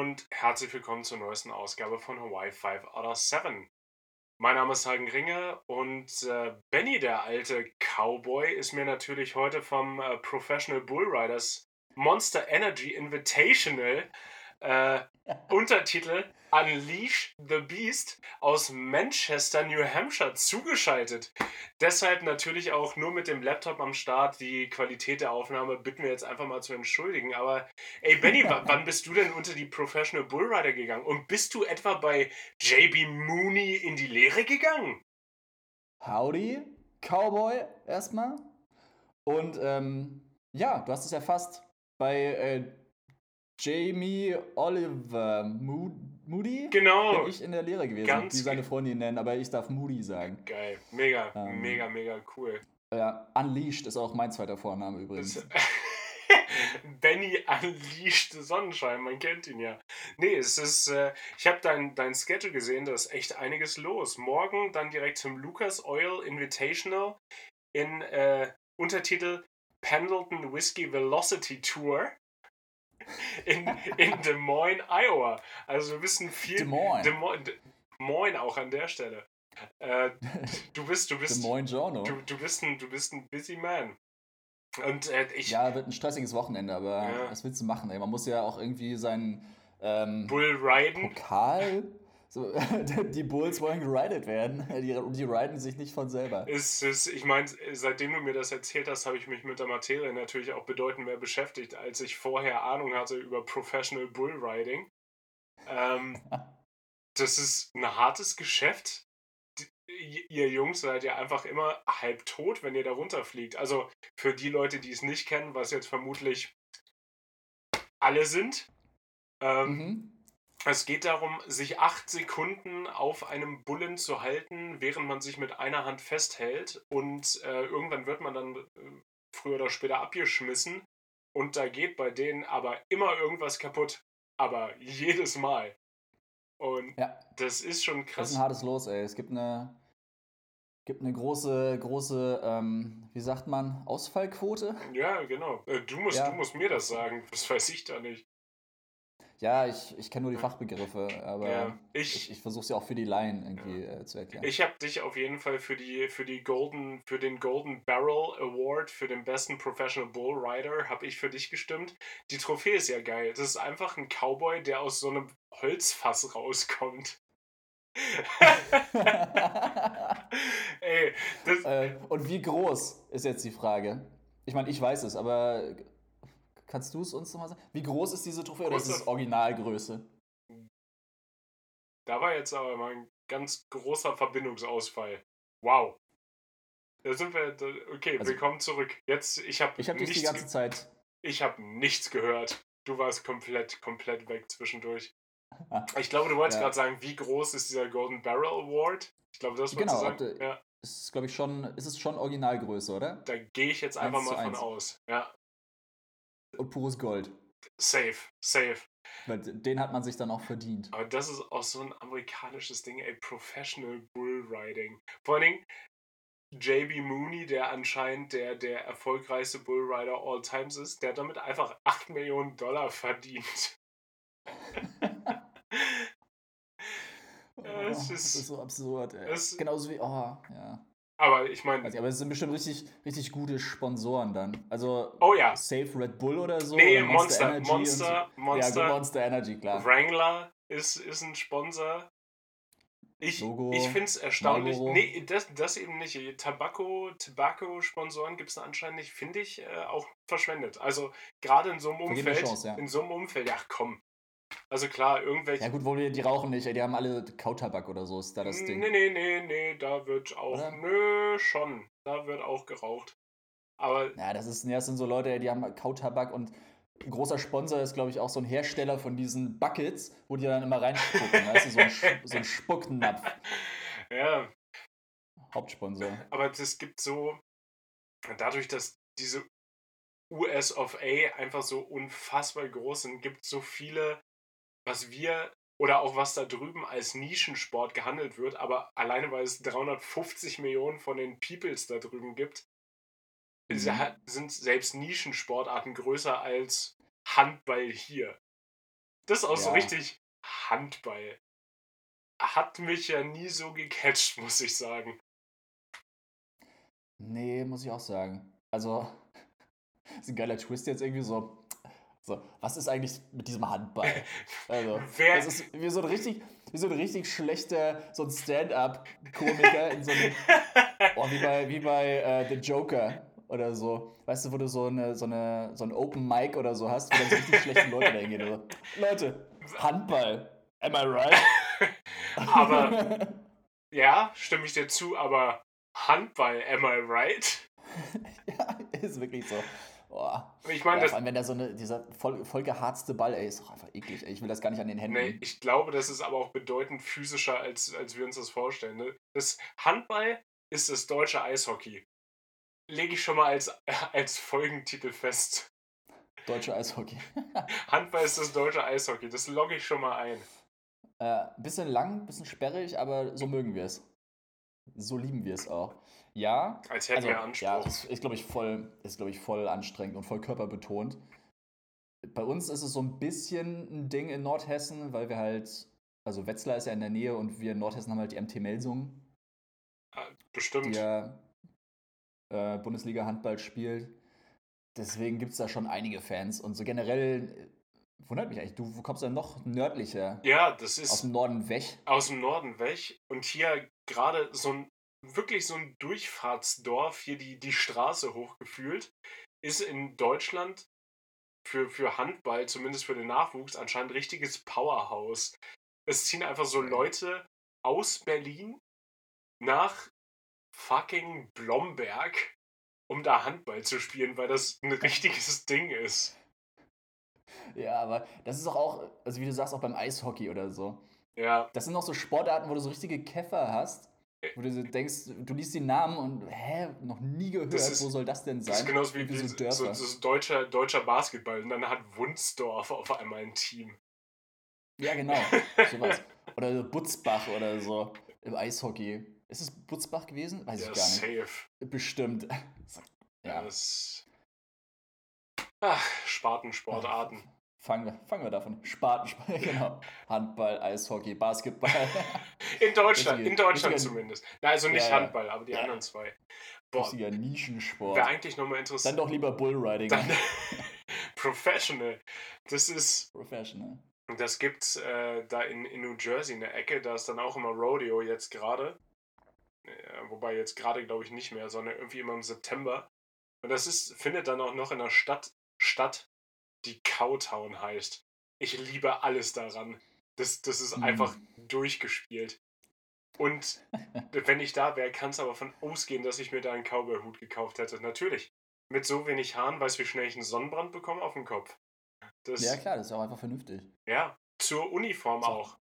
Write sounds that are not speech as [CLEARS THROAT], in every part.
und herzlich willkommen zur neuesten Ausgabe von Hawaii 5 out of 7. Mein Name ist Hagen Ringe und äh, Benny, der alte Cowboy, ist mir natürlich heute vom äh, Professional Bullriders Monster Energy Invitational äh, Untertitel Unleash the Beast aus Manchester, New Hampshire zugeschaltet. Deshalb natürlich auch nur mit dem Laptop am Start. Die Qualität der Aufnahme bitten wir jetzt einfach mal zu entschuldigen. Aber ey Benny, [LAUGHS] wann bist du denn unter die Professional Bullrider gegangen? Und bist du etwa bei JB Mooney in die Lehre gegangen? Howdy, Cowboy erstmal. Und ähm, ja, du hast es erfasst. Bei äh, Jamie Oliver Moody genau. bin ich in der Lehre gewesen, Ganz wie seine Freundin nennen, aber ich darf Moody sagen. Geil, mega, ähm, mega, mega cool. Ja, Unleashed ist auch mein zweiter Vorname übrigens. Benny [LAUGHS] Unleashed Sonnenschein, man kennt ihn ja. Nee, es ist, äh, ich habe dein, dein Schedule gesehen, da ist echt einiges los. Morgen dann direkt zum Lucas Oil Invitational in äh, Untertitel Pendleton Whiskey Velocity Tour in, in Des Moines, Iowa. Also wir wissen viel. Des Moines. Des Moines, Des Moines auch an der Stelle. Äh, du bist, du bist, Des Moines Journal. Du, du, bist ein, du bist ein busy man. Und äh, ich. Ja, wird ein stressiges Wochenende, aber ja. was willst du machen? Ey? Man muss ja auch irgendwie seinen ähm, Bull riden. Pokal so, [LAUGHS] die Bulls wollen geridet werden. Die, die riden sich nicht von selber. Ist, ist, ich meine, seitdem du mir das erzählt hast, habe ich mich mit der Materie natürlich auch bedeutend mehr beschäftigt, als ich vorher Ahnung hatte über Professional Bullriding. Ähm, [LAUGHS] das ist ein hartes Geschäft. Ihr Jungs seid ja einfach immer halb tot, wenn ihr da runterfliegt. Also für die Leute, die es nicht kennen, was jetzt vermutlich alle sind. Ähm, mhm es geht darum, sich acht Sekunden auf einem Bullen zu halten, während man sich mit einer Hand festhält. Und äh, irgendwann wird man dann äh, früher oder später abgeschmissen. Und da geht bei denen aber immer irgendwas kaputt. Aber jedes Mal. Und ja. das ist schon krass. Das ist ein hartes Los, ey. Es gibt eine, gibt eine große, große, ähm, wie sagt man, Ausfallquote? Ja, genau. Äh, du musst, ja. du musst mir das sagen. Das weiß ich da nicht. Ja, ich, ich kenne nur die Fachbegriffe, aber ja, ich, ich, ich versuche sie auch für die Laien irgendwie ja. äh, zu erklären. Ich habe dich auf jeden Fall für die für die Golden für den Golden Barrel Award für den besten Professional Bull Rider habe ich für dich gestimmt. Die Trophäe ist ja geil. Das ist einfach ein Cowboy, der aus so einem Holzfass rauskommt. [LAUGHS] Ey, äh, und wie groß ist jetzt die Frage? Ich meine, ich weiß es, aber Kannst du es uns nochmal sagen? Wie groß ist diese Trophäe oder ist es Originalgröße? Da war jetzt aber mal ein ganz großer Verbindungsausfall. Wow. Da sind wir. Okay, also, willkommen zurück. Jetzt, ich habe. Ich habe dich die ganze Zeit. Ich habe nichts gehört. Du warst komplett, komplett weg zwischendurch. ich glaube, du wolltest ja. gerade sagen, wie groß ist dieser Golden Barrel Award? Ich glaube, das genau, sagen. De, ja. Ist, glaube ich, schon, ist es schon Originalgröße, oder? Da gehe ich jetzt einfach mal von aus. Ja. Und pures Gold. Safe, safe. Weil den hat man sich dann auch verdient. Aber das ist auch so ein amerikanisches Ding, ey, Professional Bullriding. Vor allen Dingen JB Mooney, der anscheinend der, der erfolgreichste Bullrider all times ist, der hat damit einfach 8 Millionen Dollar verdient. [LAUGHS] oh, das, ist, das ist so absurd, ey. Genauso wie, oh, ja. Aber ich meine. Also, aber es sind bestimmt richtig, richtig gute Sponsoren dann. Also oh ja. Safe Red Bull oder so. Nee, oder Monster, Monster, Energy Monster, so. Monster, ja, Monster Energy, klar. Wrangler ist, ist ein Sponsor. Ich, ich finde es erstaunlich. Marlboro. Nee, das, das eben nicht. Tabako, Tobacco-Sponsoren gibt es anscheinend nicht, finde ich, äh, auch verschwendet. Also gerade in so einem Umfeld. Chance, ja. In so einem Umfeld, ja komm, also klar, irgendwelche. Ja gut, wo die, die rauchen nicht, die haben alle Kautabak oder so, ist da das Ding. Nee, nee, nee, nee, da wird auch. Oder? Nö, schon. Da wird auch geraucht. Aber. Ja, das ist, das sind so Leute, die haben Kautabak und ein großer Sponsor ist, glaube ich, auch so ein Hersteller von diesen Buckets, wo die dann immer reinspucken. weißt du, so ein, [LAUGHS] so ein Spucknapf. Ja. Hauptsponsor. Aber es gibt so, dadurch, dass diese US of A einfach so unfassbar groß sind, gibt es so viele was wir oder auch was da drüben als Nischensport gehandelt wird, aber alleine weil es 350 Millionen von den Peoples da drüben gibt, mhm. sind selbst Nischensportarten größer als Handball hier. Das ist auch ja. so richtig Handball. Hat mich ja nie so gecatcht, [LAUGHS] muss ich sagen. Nee, muss ich auch sagen. Also, [LAUGHS] ist ein geiler Twist jetzt irgendwie so. So, was ist eigentlich mit diesem Handball? [LAUGHS] Also, Wer? das ist wie so ein richtig, wie so ein richtig schlechter, so ein Stand-up-Komiker in so einem, [LAUGHS] oh, wie bei, wie bei uh, The Joker oder so. Weißt du, wo du so, eine, so, eine, so ein Open Mic oder so hast, wo dann so richtig schlechte Leute da hingehen. So. Leute, Handball. Am I right? [LAUGHS] aber, ja, stimme ich dir zu, aber Handball, am I right? ja, ist wirklich so. Boah. Ich meine, ja, vor allem, wenn da so eine, dieser voll, voll geharzte Ball, ey, ist doch einfach eklig, ey. Ich will das gar nicht an den Händen. Nee, ich glaube, das ist aber auch bedeutend physischer, als, als wir uns das vorstellen. Ne? Das Handball ist das deutsche Eishockey. Lege ich schon mal als, [LAUGHS] als Folgentitel fest. Deutsche Eishockey. [LAUGHS] Handball ist das deutsche Eishockey, das logge ich schon mal ein. Äh, bisschen lang, bisschen sperrig, aber so mögen wir es. So lieben wir es auch. Ja. Als hätten also, wir Anspruch. Ja, das ist, glaube ich, voll, ist, glaube ich, voll anstrengend und voll körperbetont. Bei uns ist es so ein bisschen ein Ding in Nordhessen, weil wir halt, also Wetzlar ist ja in der Nähe und wir in Nordhessen haben halt die MT Melsung. Ah, bestimmt. Die ja äh, Bundesliga Handball spielt. Deswegen gibt es da schon einige Fans und so generell äh, wundert mich eigentlich, du kommst ja noch nördlicher. Ja, das ist. Aus dem Norden weg. Aus dem Norden weg. Und hier gerade so ein, wirklich so ein Durchfahrtsdorf, hier die, die Straße hochgefühlt, ist in Deutschland für, für Handball, zumindest für den Nachwuchs, anscheinend ein richtiges Powerhouse. Es ziehen einfach so Leute aus Berlin nach fucking Blomberg, um da Handball zu spielen, weil das ein richtiges Ding ist. Ja, aber das ist doch auch, also wie du sagst, auch beim Eishockey oder so. Ja. Das sind noch so Sportarten, wo du so richtige Käfer hast, wo du denkst, du liest die Namen und, hä, noch nie gehört, ist, wo soll das denn sein? Das ist genauso wie, wie so, so, so, deutscher, deutscher Basketball und dann hat Wunsdorf auf einmal ein Team. Ja, genau, [LAUGHS] sowas. Oder Butzbach oder so im Eishockey. Ist es Butzbach gewesen? Weiß ja, ich gar nicht. Safe. Bestimmt. ja. Das Ach, Spartensportarten. Fangen wir, fangen wir davon. Spatensport, [LAUGHS] genau. Handball, Eishockey, Basketball. [LAUGHS] in Deutschland, in Deutschland zumindest. Na, also nicht ja, Handball, aber die ja. anderen zwei. Boah. Richtiger Nischensport. Wäre eigentlich nochmal interessant. Dann doch lieber Bullriding. Dann, [LAUGHS] Professional. Das ist. Professional. Das gibt's äh, da in, in New Jersey in der Ecke, da ist dann auch immer Rodeo jetzt gerade. Ja, wobei jetzt gerade glaube ich nicht mehr, sondern irgendwie immer im September. Und das ist, findet dann auch noch in der Stadt statt, die Cowtown heißt. Ich liebe alles daran. Das, das ist mhm. einfach durchgespielt. Und [LAUGHS] wenn ich da wäre, kann es aber von ausgehen, dass ich mir da einen Cowboy-Hut gekauft hätte. Natürlich. Mit so wenig Haaren weißt du, wie schnell ich einen Sonnenbrand bekomme auf dem Kopf. Das, ja, klar, das ist auch einfach vernünftig. Ja, zur Uniform so. auch.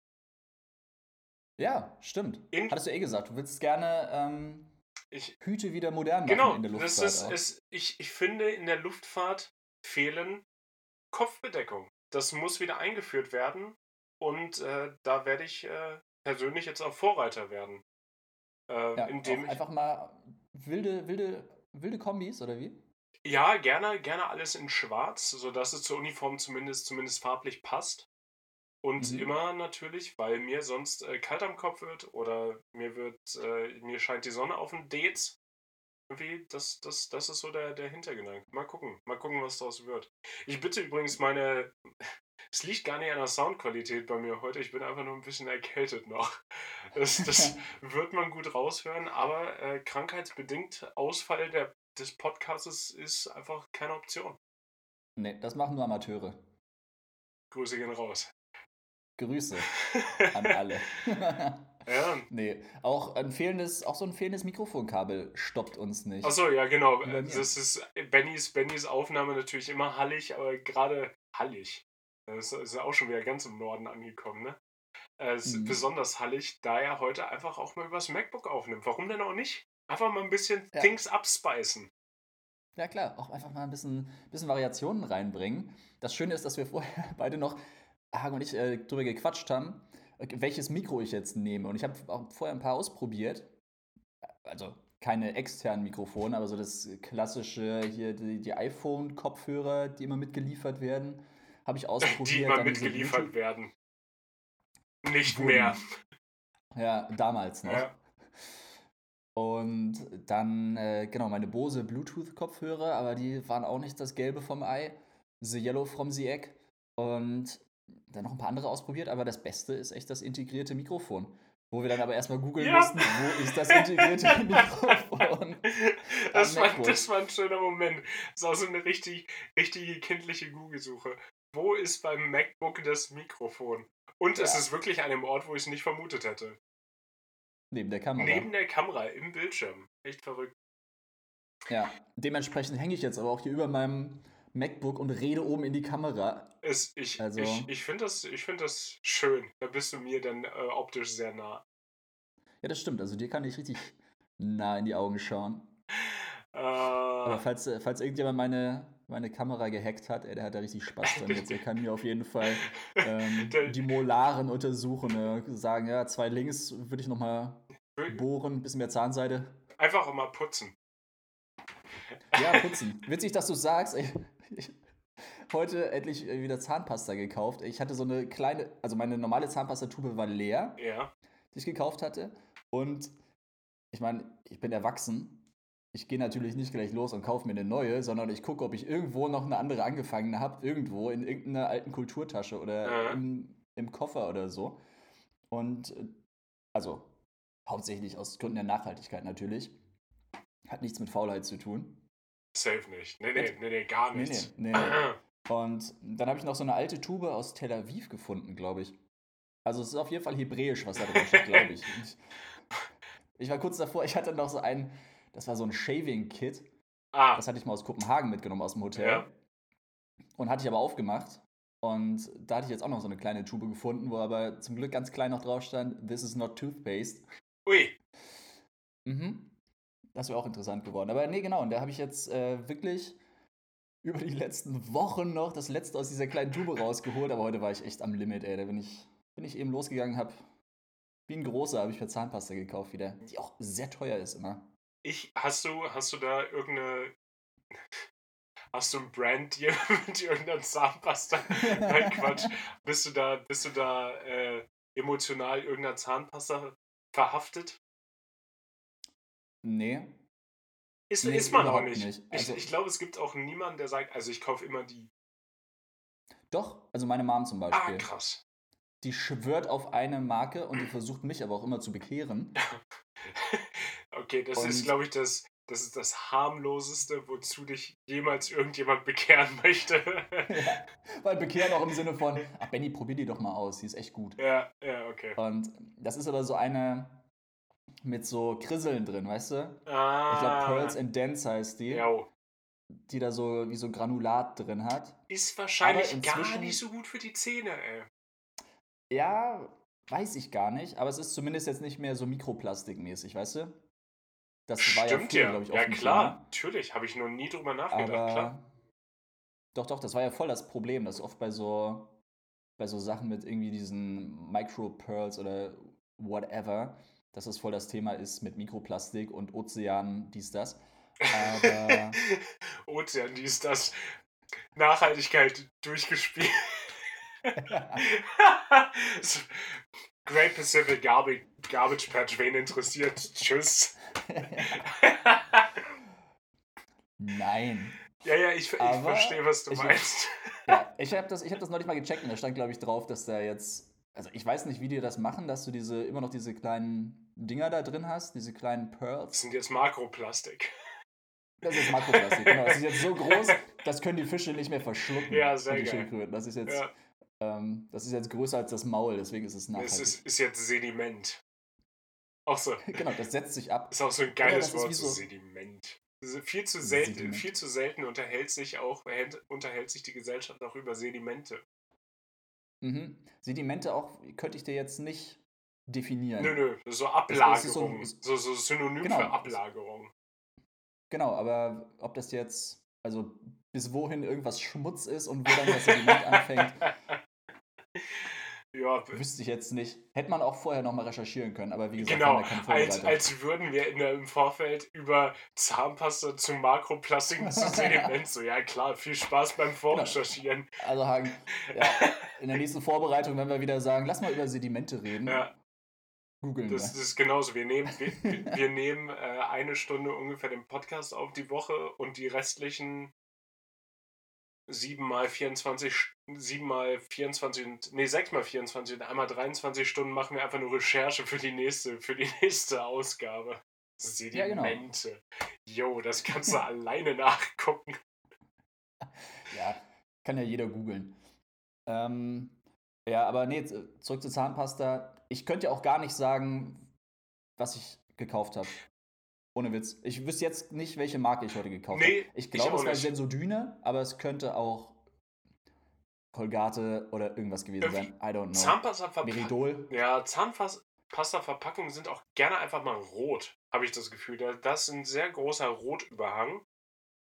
Ja, stimmt. In Hattest du eh gesagt, du willst gerne ähm, ich, Hüte wieder modern machen genau, in der Luftfahrt. Genau, ich, ich finde, in der Luftfahrt fehlen Kopfbedeckung. Das muss wieder eingeführt werden und äh, da werde ich äh, persönlich jetzt auch Vorreiter werden. Äh, ja, indem ich einfach mal wilde, wilde, wilde Kombis oder wie? Ja, gerne, gerne alles in Schwarz, sodass es zur Uniform zumindest, zumindest farblich passt. Und mhm. immer natürlich, weil mir sonst äh, kalt am Kopf wird oder mir wird, äh, mir scheint die Sonne auf den Dates. Irgendwie, das, das, das ist so der, der Hintergedanke. Mal gucken, mal gucken, was daraus wird. Ich bitte übrigens meine. Es liegt gar nicht an der Soundqualität bei mir heute. Ich bin einfach nur ein bisschen erkältet noch. Das, das [LAUGHS] wird man gut raushören, aber äh, krankheitsbedingt Ausfall der, des Podcasts ist einfach keine Option. Nee, das machen nur Amateure. Grüße gehen raus. Grüße [LAUGHS] an alle. [LAUGHS] ja. Nee, auch ein fehlendes, auch so ein fehlendes Mikrofonkabel stoppt uns nicht. Achso, ja, genau. Das ist Bennys, Bennys Aufnahme natürlich immer hallig, aber gerade hallig. Das ist auch schon wieder ganz im Norden angekommen, ne? Es ist mhm. besonders hallig, da er heute einfach auch mal übers MacBook aufnimmt. Warum denn auch nicht? Einfach mal ein bisschen ja. Things abspeisen. Ja klar, auch einfach mal ein bisschen, bisschen Variationen reinbringen. Das Schöne ist, dass wir vorher [LAUGHS] beide noch Hagen und ich äh, drüber gequatscht haben, äh, welches Mikro ich jetzt nehme. Und ich habe auch vorher ein paar ausprobiert. Also keine externen Mikrofone, aber so das klassische hier, die, die iPhone-Kopfhörer, die immer mitgeliefert werden. habe ich ausprobiert. Die immer mitgeliefert werden. Nicht Wurden. mehr. Ja, damals noch. Ja. Und dann, äh, genau, meine Bose Bluetooth-Kopfhörer, aber die waren auch nicht das Gelbe vom Ei. The Yellow from the Egg. Und dann noch ein paar andere ausprobiert, aber das Beste ist echt das integrierte Mikrofon. Wo wir dann aber erstmal googeln ja. mussten, wo ist das integrierte [LAUGHS] Mikrofon? Das war, das war ein schöner Moment. Das auch so eine richtig, richtige kindliche Google-Suche. Wo ist beim MacBook das Mikrofon? Und ja. es ist wirklich an einem Ort, wo ich es nicht vermutet hätte. Neben der Kamera. Neben der Kamera, im Bildschirm. Echt verrückt. Ja, dementsprechend hänge ich jetzt aber auch hier über meinem MacBook und rede oben in die Kamera. Es, ich also, ich, ich finde das, find das schön. Da bist du mir dann äh, optisch sehr nah. Ja, das stimmt. Also dir kann ich richtig nah in die Augen schauen. Uh, Aber falls, äh, falls irgendjemand meine, meine Kamera gehackt hat, ey, der hat da richtig Spaß dran jetzt. Der kann mir auf jeden Fall ähm, [LAUGHS] die Molaren untersuchen. Ne? Sagen, ja, zwei links würde ich nochmal bohren, ein bisschen mehr Zahnseide. Einfach auch mal putzen. Ja, putzen. Witzig, dass du sagst. Ey, [LAUGHS] heute endlich äh, wieder Zahnpasta gekauft. Ich hatte so eine kleine, also meine normale Zahnpastatube war leer, ja. die ich gekauft hatte. Und ich meine, ich bin erwachsen. Ich gehe natürlich nicht gleich los und kaufe mir eine neue, sondern ich gucke, ob ich irgendwo noch eine andere angefangen habe, irgendwo in irgendeiner alten Kulturtasche oder im, im Koffer oder so. Und äh, also hauptsächlich aus Gründen der Nachhaltigkeit natürlich. Hat nichts mit Faulheit zu tun. Safe nicht. Nee, nee, nee, nee gar nichts. Nee, nee, nee. [CLEARS THROAT] Und dann habe ich noch so eine alte Tube aus Tel Aviv gefunden, glaube ich. Also es ist auf jeden Fall hebräisch, was da drauf steht, glaube ich. [LAUGHS] ich. Ich war kurz davor, ich hatte noch so ein, das war so ein Shaving-Kit. Ah. Das hatte ich mal aus Kopenhagen mitgenommen aus dem Hotel. Ja. Und hatte ich aber aufgemacht. Und da hatte ich jetzt auch noch so eine kleine Tube gefunden, wo aber zum Glück ganz klein noch drauf stand, This is not toothpaste. Ui. Mhm. Das wäre auch interessant geworden. Aber nee, genau. Und da habe ich jetzt äh, wirklich über die letzten Wochen noch das letzte aus dieser kleinen Tube rausgeholt. Aber heute war ich echt am Limit, ey. Da bin ich, bin ich eben losgegangen, habe wie ein großer habe ich mir Zahnpasta gekauft wieder, die auch sehr teuer ist immer. Ich, hast du, hast du da irgendeine, hast du ein Brand dir [LAUGHS] mit irgendeiner Zahnpasta? Nein, Quatsch. Bist du da, bist du da äh, emotional irgendeiner Zahnpasta verhaftet? Nee. Ist, nee, ist man auch nicht. nicht. Also, ich, ich glaube, es gibt auch niemanden, der sagt, also ich kaufe immer die. Doch, also meine Mom zum Beispiel. Ah, krass. Die schwört auf eine Marke und die versucht mich aber auch immer zu bekehren. [LAUGHS] okay, das und ist, glaube ich, das, das ist das harmloseste, wozu dich jemals irgendjemand bekehren [LAUGHS] möchte. ja, weil bekehren auch im Sinne von, ach Benny, probier die doch mal aus, die ist echt gut. Ja, ja, okay. Und das ist aber so eine, mit so Krisseln drin, weißt du? Ah. Ich glaube, Pearls and Dance heißt die. Jo. Die da so wie so Granulat drin hat. Ist wahrscheinlich gar nicht so gut für die Zähne, ey. Ja, weiß ich gar nicht, aber es ist zumindest jetzt nicht mehr so mikroplastikmäßig, weißt du? Das war Stimmt ja, glaube ich, auch Ja, klar, Thema. natürlich, habe ich noch nie drüber nachgedacht, aber klar. Doch, doch, das war ja voll das Problem, dass oft bei so bei so Sachen mit irgendwie diesen Micro-Pearls oder whatever, dass das voll das Thema ist mit Mikroplastik und Ozeanen, dies, das. Aber. [LAUGHS] Ozean, dies, das. Nachhaltigkeit durchgespielt. [LAUGHS] Great Pacific Garbage, Garbage Patch, wen interessiert? Tschüss. Nein. Ja, ja, ich, ich verstehe, was du ich, meinst. [LAUGHS] Ja, ich habe das, hab das neulich mal gecheckt und da stand, glaube ich, drauf, dass da jetzt. Also, ich weiß nicht, wie die das machen, dass du diese immer noch diese kleinen Dinger da drin hast, diese kleinen Pearls. Das sind jetzt Makroplastik. Das ist Makroplastik, genau. Das ist jetzt so [LAUGHS] groß, das können die Fische nicht mehr verschlucken. Ja, sehr geil. Das ist jetzt, ja. ähm, das ist jetzt größer als das Maul, deswegen ist es nachhaltig. Es ist, ist jetzt Sediment. Auch so. [LAUGHS] genau, das setzt sich ab. Ist auch so ein geiles Wort, so Sediment. Viel zu selten, Sediment. viel zu selten unterhält sich auch, unterhält sich die Gesellschaft auch über Sedimente. Mhm. Sedimente auch könnte ich dir jetzt nicht definieren. Nö, nö, so Ablagerung. So, so, so, Synonym genau. für Ablagerung. Genau, aber ob das jetzt, also bis wohin irgendwas Schmutz ist und wo dann das Sediment [LAUGHS] anfängt. Ja, wüsste ich jetzt nicht. Hätte man auch vorher nochmal recherchieren können, aber wie gesagt, genau, als, als würden wir in der, im Vorfeld über Zahnpasta zu Makroplastiken [LAUGHS] zu Sediment so, ja klar, viel Spaß beim genau. Vorrecherchieren. Genau. Also Hagen, ja, in der nächsten [LAUGHS] Vorbereitung, wenn wir wieder sagen, lass mal über Sedimente reden. Ja. Googeln. Das, das, ist genauso. Wir nehmen, [LAUGHS] wir, wir nehmen äh, eine Stunde ungefähr den Podcast auf die Woche und die restlichen 7 mal 24, 7 mal 24 und, nee, 6 mal 24 und einmal 23 Stunden machen wir einfach nur Recherche für die nächste, für die [LAUGHS] nächste Ausgabe. Sedimente. Ja, genau. Jo, das kannst du [LAUGHS] alleine nachgucken. Ja, kann ja jeder googeln. Ähm, ja, aber nee, zurück zur Zahnpasta. Ich könnte ja auch gar nicht sagen, was ich gekauft habe. Ohne Witz. Ich wüsste jetzt nicht, welche Marke ich heute gekauft nee, habe. Ich glaube, es war Sensodyne, aber es könnte auch Colgate oder irgendwas gewesen Irgendwie sein. I don't know. Zahnpasta-Verpackungen. Ja, Zahnpasta-Verpackungen sind auch gerne einfach mal rot, habe ich das Gefühl. Das ist ein sehr großer Rotüberhang.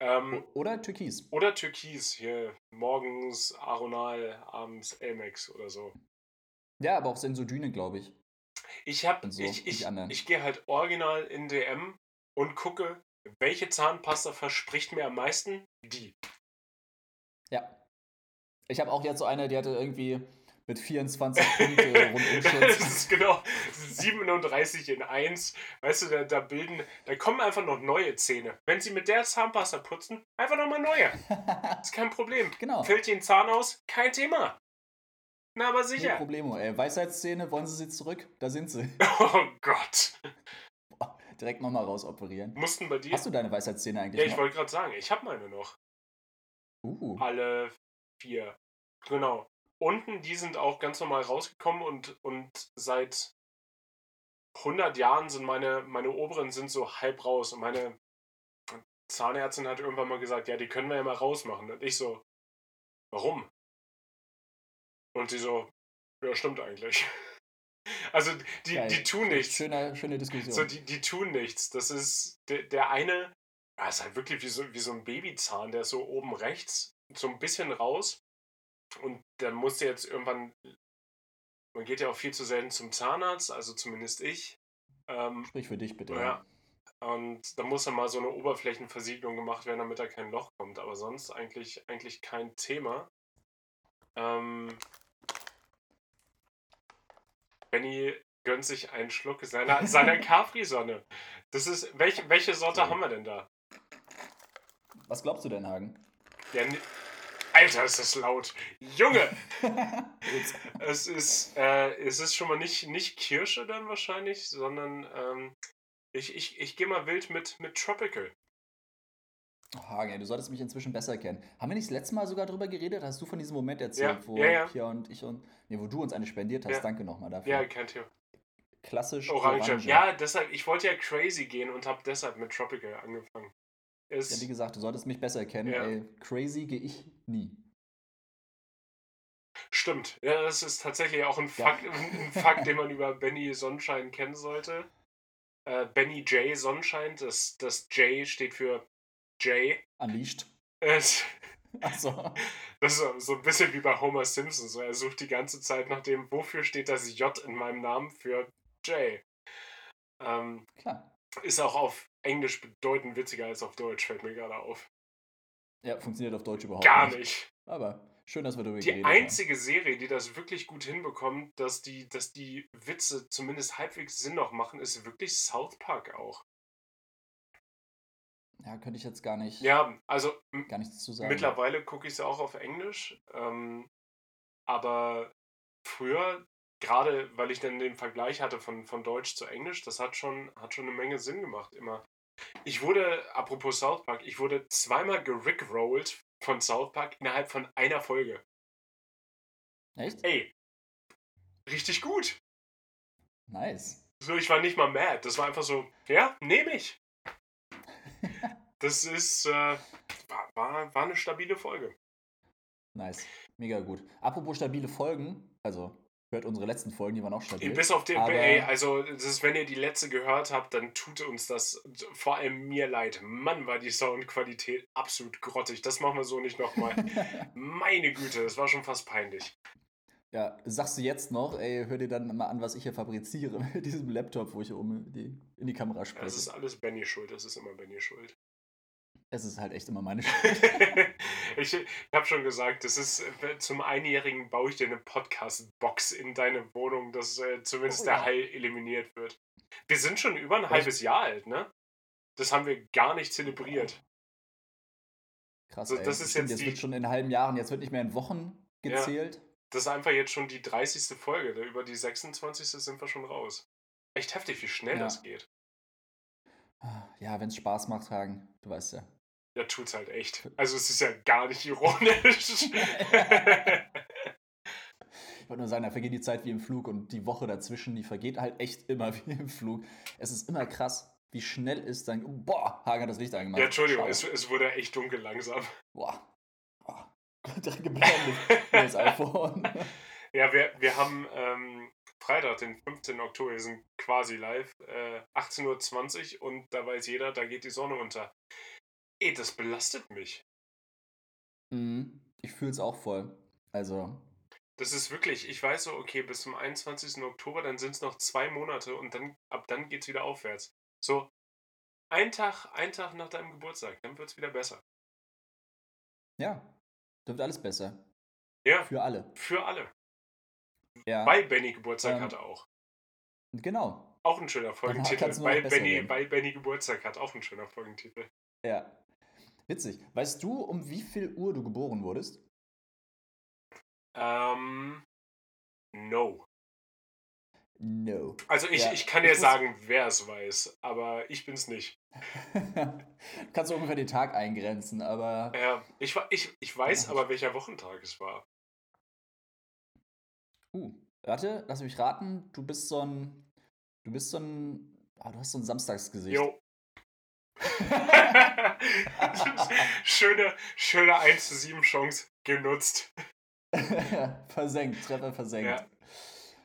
Ähm, oder Türkis. Oder Türkis. Hier morgens Aronal, abends Elmex oder so. Ja, aber auch Sensodyne, glaube ich. Ich habe, so, ich, ich, ich gehe halt original in DM und gucke, welche Zahnpasta verspricht mir am meisten? Die. Ja. Ich habe auch jetzt so eine, die hatte irgendwie mit 24 Punkte [LAUGHS] Rundumschutz. das ist genau 37 in 1. Weißt du, da, da, bilden, da kommen einfach noch neue Zähne. Wenn sie mit der Zahnpasta putzen, einfach nochmal neue. [LAUGHS] ist kein Problem. Genau. Fällt ihnen Zahn aus? Kein Thema. Na, aber sicher. Kein Problemo, ey. Weisheitszähne, wollen sie sie zurück? Da sind sie. [LAUGHS] Oh Gott direkt nochmal rausoperieren. Mussten bei dir? Hast du deine Weisheitszähne eigentlich? Ja, ich wollte gerade sagen, ich habe meine noch. Uh. Alle vier. Genau. Unten, die sind auch ganz normal rausgekommen und, und seit 100 Jahren sind meine, meine oberen sind so halb raus und meine Zahnärztin hat irgendwann mal gesagt, ja, die können wir ja mal rausmachen. Und ich so, warum? Und sie so, ja, stimmt eigentlich. [LAUGHS] Also die, die tun nichts. Schöne, schöne Diskussion. So, die, die tun nichts. Das ist der, der eine, ja, ist halt wirklich wie so, wie so ein Babyzahn, der ist so oben rechts so ein bisschen raus. Und dann musste jetzt irgendwann, man geht ja auch viel zu selten zum Zahnarzt, also zumindest ich. Ähm, Sprich für dich bitte. Ja. Und da muss dann mal so eine Oberflächenversiegelung gemacht werden, damit da kein Loch kommt. Aber sonst eigentlich, eigentlich kein Thema. Ähm, Benny gönnt sich einen Schluck seiner, [LAUGHS] seiner Capri-Sonne. Das ist, welche, welche Sorte haben wir denn da? Was glaubst du denn, Hagen? Ja, Alter, ist das laut. Junge! [LAUGHS] es, ist, äh, es ist schon mal nicht, nicht Kirsche dann wahrscheinlich, sondern ähm, ich, ich, ich gehe mal wild mit, mit Tropical. Hagen, du solltest mich inzwischen besser kennen. Haben wir nicht das letzte Mal sogar darüber geredet? Hast du von diesem Moment erzählt, ja, wo ja, ja. Pia und ich und. Nee, wo du uns eine spendiert hast. Danke nochmal dafür. Ja, kein Thema. Klassisch Orange. Orange. Ja, deshalb, ich wollte ja crazy gehen und habe deshalb mit Tropical angefangen. Ist, ja, wie gesagt, du solltest mich besser kennen. Ey, crazy gehe ich nie. Stimmt. Ja, das ist tatsächlich auch ein Fakt, ein Fakt den man [LAUGHS] über Benny Sonnenschein kennen sollte. Äh, Benny J. Sonnenschein, das, das J steht für Jay. Unleashed. Es, [LAUGHS] Achso. Das ist so ein bisschen wie bei Homer Simpson. So, er sucht die ganze Zeit nach dem, wofür steht das J in meinem Namen für Jay. Ähm, Klar. Ist auch auf Englisch bedeutend witziger als auf Deutsch, fällt mir gerade auf. Ja, funktioniert auf Deutsch überhaupt Gar nicht. nicht. Aber schön, dass wir darüber Die einzige haben. Serie, die das wirklich gut hinbekommt, dass die, dass die Witze zumindest halbwegs Sinn noch machen, ist wirklich South Park auch. Ja, könnte ich jetzt gar nicht. Ja, also gar nichts zu sagen. Mittlerweile gucke ich sie auch auf Englisch. Ähm, aber früher, gerade weil ich dann den Vergleich hatte von, von Deutsch zu Englisch, das hat schon, hat schon eine Menge Sinn gemacht immer. Ich wurde, apropos South Park, ich wurde zweimal gerickrollt von South Park innerhalb von einer Folge. Echt? Ey, richtig gut. Nice. So, ich war nicht mal mad. Das war einfach so, ja, nehme ich. Das ist, äh, war, war, war eine stabile Folge. Nice. Mega gut. Apropos stabile Folgen, also hört unsere letzten Folgen, die waren auch stabil. Bis auf den, ey, also ist, wenn ihr die letzte gehört habt, dann tut uns das vor allem mir leid. Mann, war die Soundqualität absolut grottig. Das machen wir so nicht nochmal. [LAUGHS] Meine Güte, das war schon fast peinlich. Ja, sagst du jetzt noch, ey, hör dir dann mal an, was ich hier fabriziere [LAUGHS] mit diesem Laptop, wo ich um die, in die Kamera spreche. Das ist alles Benny schuld, das ist immer Benny schuld. Es ist halt echt immer meine [LAUGHS] Schuld. ich ich habe schon gesagt, das ist äh, zum Einjährigen baue ich dir eine Podcast-Box in deine Wohnung, dass äh, zumindest oh, ja. der Hall eliminiert wird. Wir sind schon über ein halbes Jahr alt, ne? Das haben wir gar nicht zelebriert. Krass. Also, das ey. ist Stimmt, jetzt, jetzt wird schon in halben Jahren, jetzt wird nicht mehr in Wochen gezählt. Ja, das ist einfach jetzt schon die 30. Folge. Ne? Über die 26. sind wir schon raus. Echt heftig, wie schnell ja. das geht. Ja, wenn es Spaß macht, Hagen, du weißt ja. Ja, tut's halt echt. Also es ist ja gar nicht ironisch. [LAUGHS] [LAUGHS] ich wollte nur sagen, da vergeht die Zeit wie im Flug und die Woche dazwischen, die vergeht halt echt immer [LAUGHS] wie im Flug. Es ist immer krass, wie schnell ist dann. Boah, Hagen hat das Licht angemacht. Ja, Entschuldigung, es, es, wurde echt dunkel langsam. Boah. Direkt geblendet. das iPhone. [LAUGHS] Ja, wir, wir haben ähm, Freitag, den 15. Oktober, wir sind quasi live, äh, 18.20 Uhr und da weiß jeder, da geht die Sonne unter. Ey, das belastet mich. Mhm. Ich fühle es auch voll. Also. Das ist wirklich, ich weiß so, okay, bis zum 21. Oktober, dann sind es noch zwei Monate und dann ab dann geht es wieder aufwärts. So, ein Tag, ein Tag nach deinem Geburtstag, dann wird es wieder besser. Ja, wird alles besser. Ja. Für alle. Für alle. Ja. Weil Benny Geburtstag ähm, hatte auch. Genau. Auch ein schöner Folgentitel. Weil Benny, weil Benny Geburtstag hat, auch ein schöner Folgentitel. Ja. Witzig. Weißt du, um wie viel Uhr du geboren wurdest? Ähm. No. No. Also ich, ja. ich kann dir sagen, wer es weiß, aber ich bin's nicht. [LAUGHS] Kannst du ungefähr den Tag eingrenzen, aber. Ja, ich, ich, ich weiß aber, welcher Wochentag es war. Uh, warte, lass mich raten, du bist so ein. Du bist so ein. Ah, du hast so ein Samstagsgesicht. Jo. [LAUGHS] schöne, schöne 1 zu 7 Chance genutzt. [LAUGHS] versenkt, Treffer versenkt. Ja.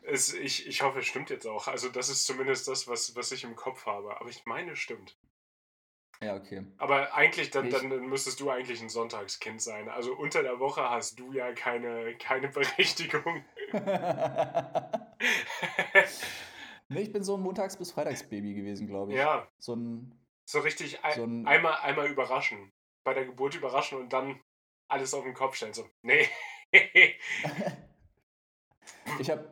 Es, ich, ich hoffe, es stimmt jetzt auch. Also, das ist zumindest das, was, was ich im Kopf habe. Aber ich meine, es stimmt. Ja, okay. Aber eigentlich, dann, dann müsstest du eigentlich ein Sonntagskind sein. Also unter der Woche hast du ja keine, keine [LAUGHS] Berechtigung. [LAUGHS] nee, ich bin so ein Montags- bis Freitagsbaby gewesen, glaube ich. Ja. So ein. So richtig ein, so ein, einmal, einmal überraschen. Bei der Geburt überraschen und dann alles auf den Kopf stellen. So, nee. [LAUGHS] ich habe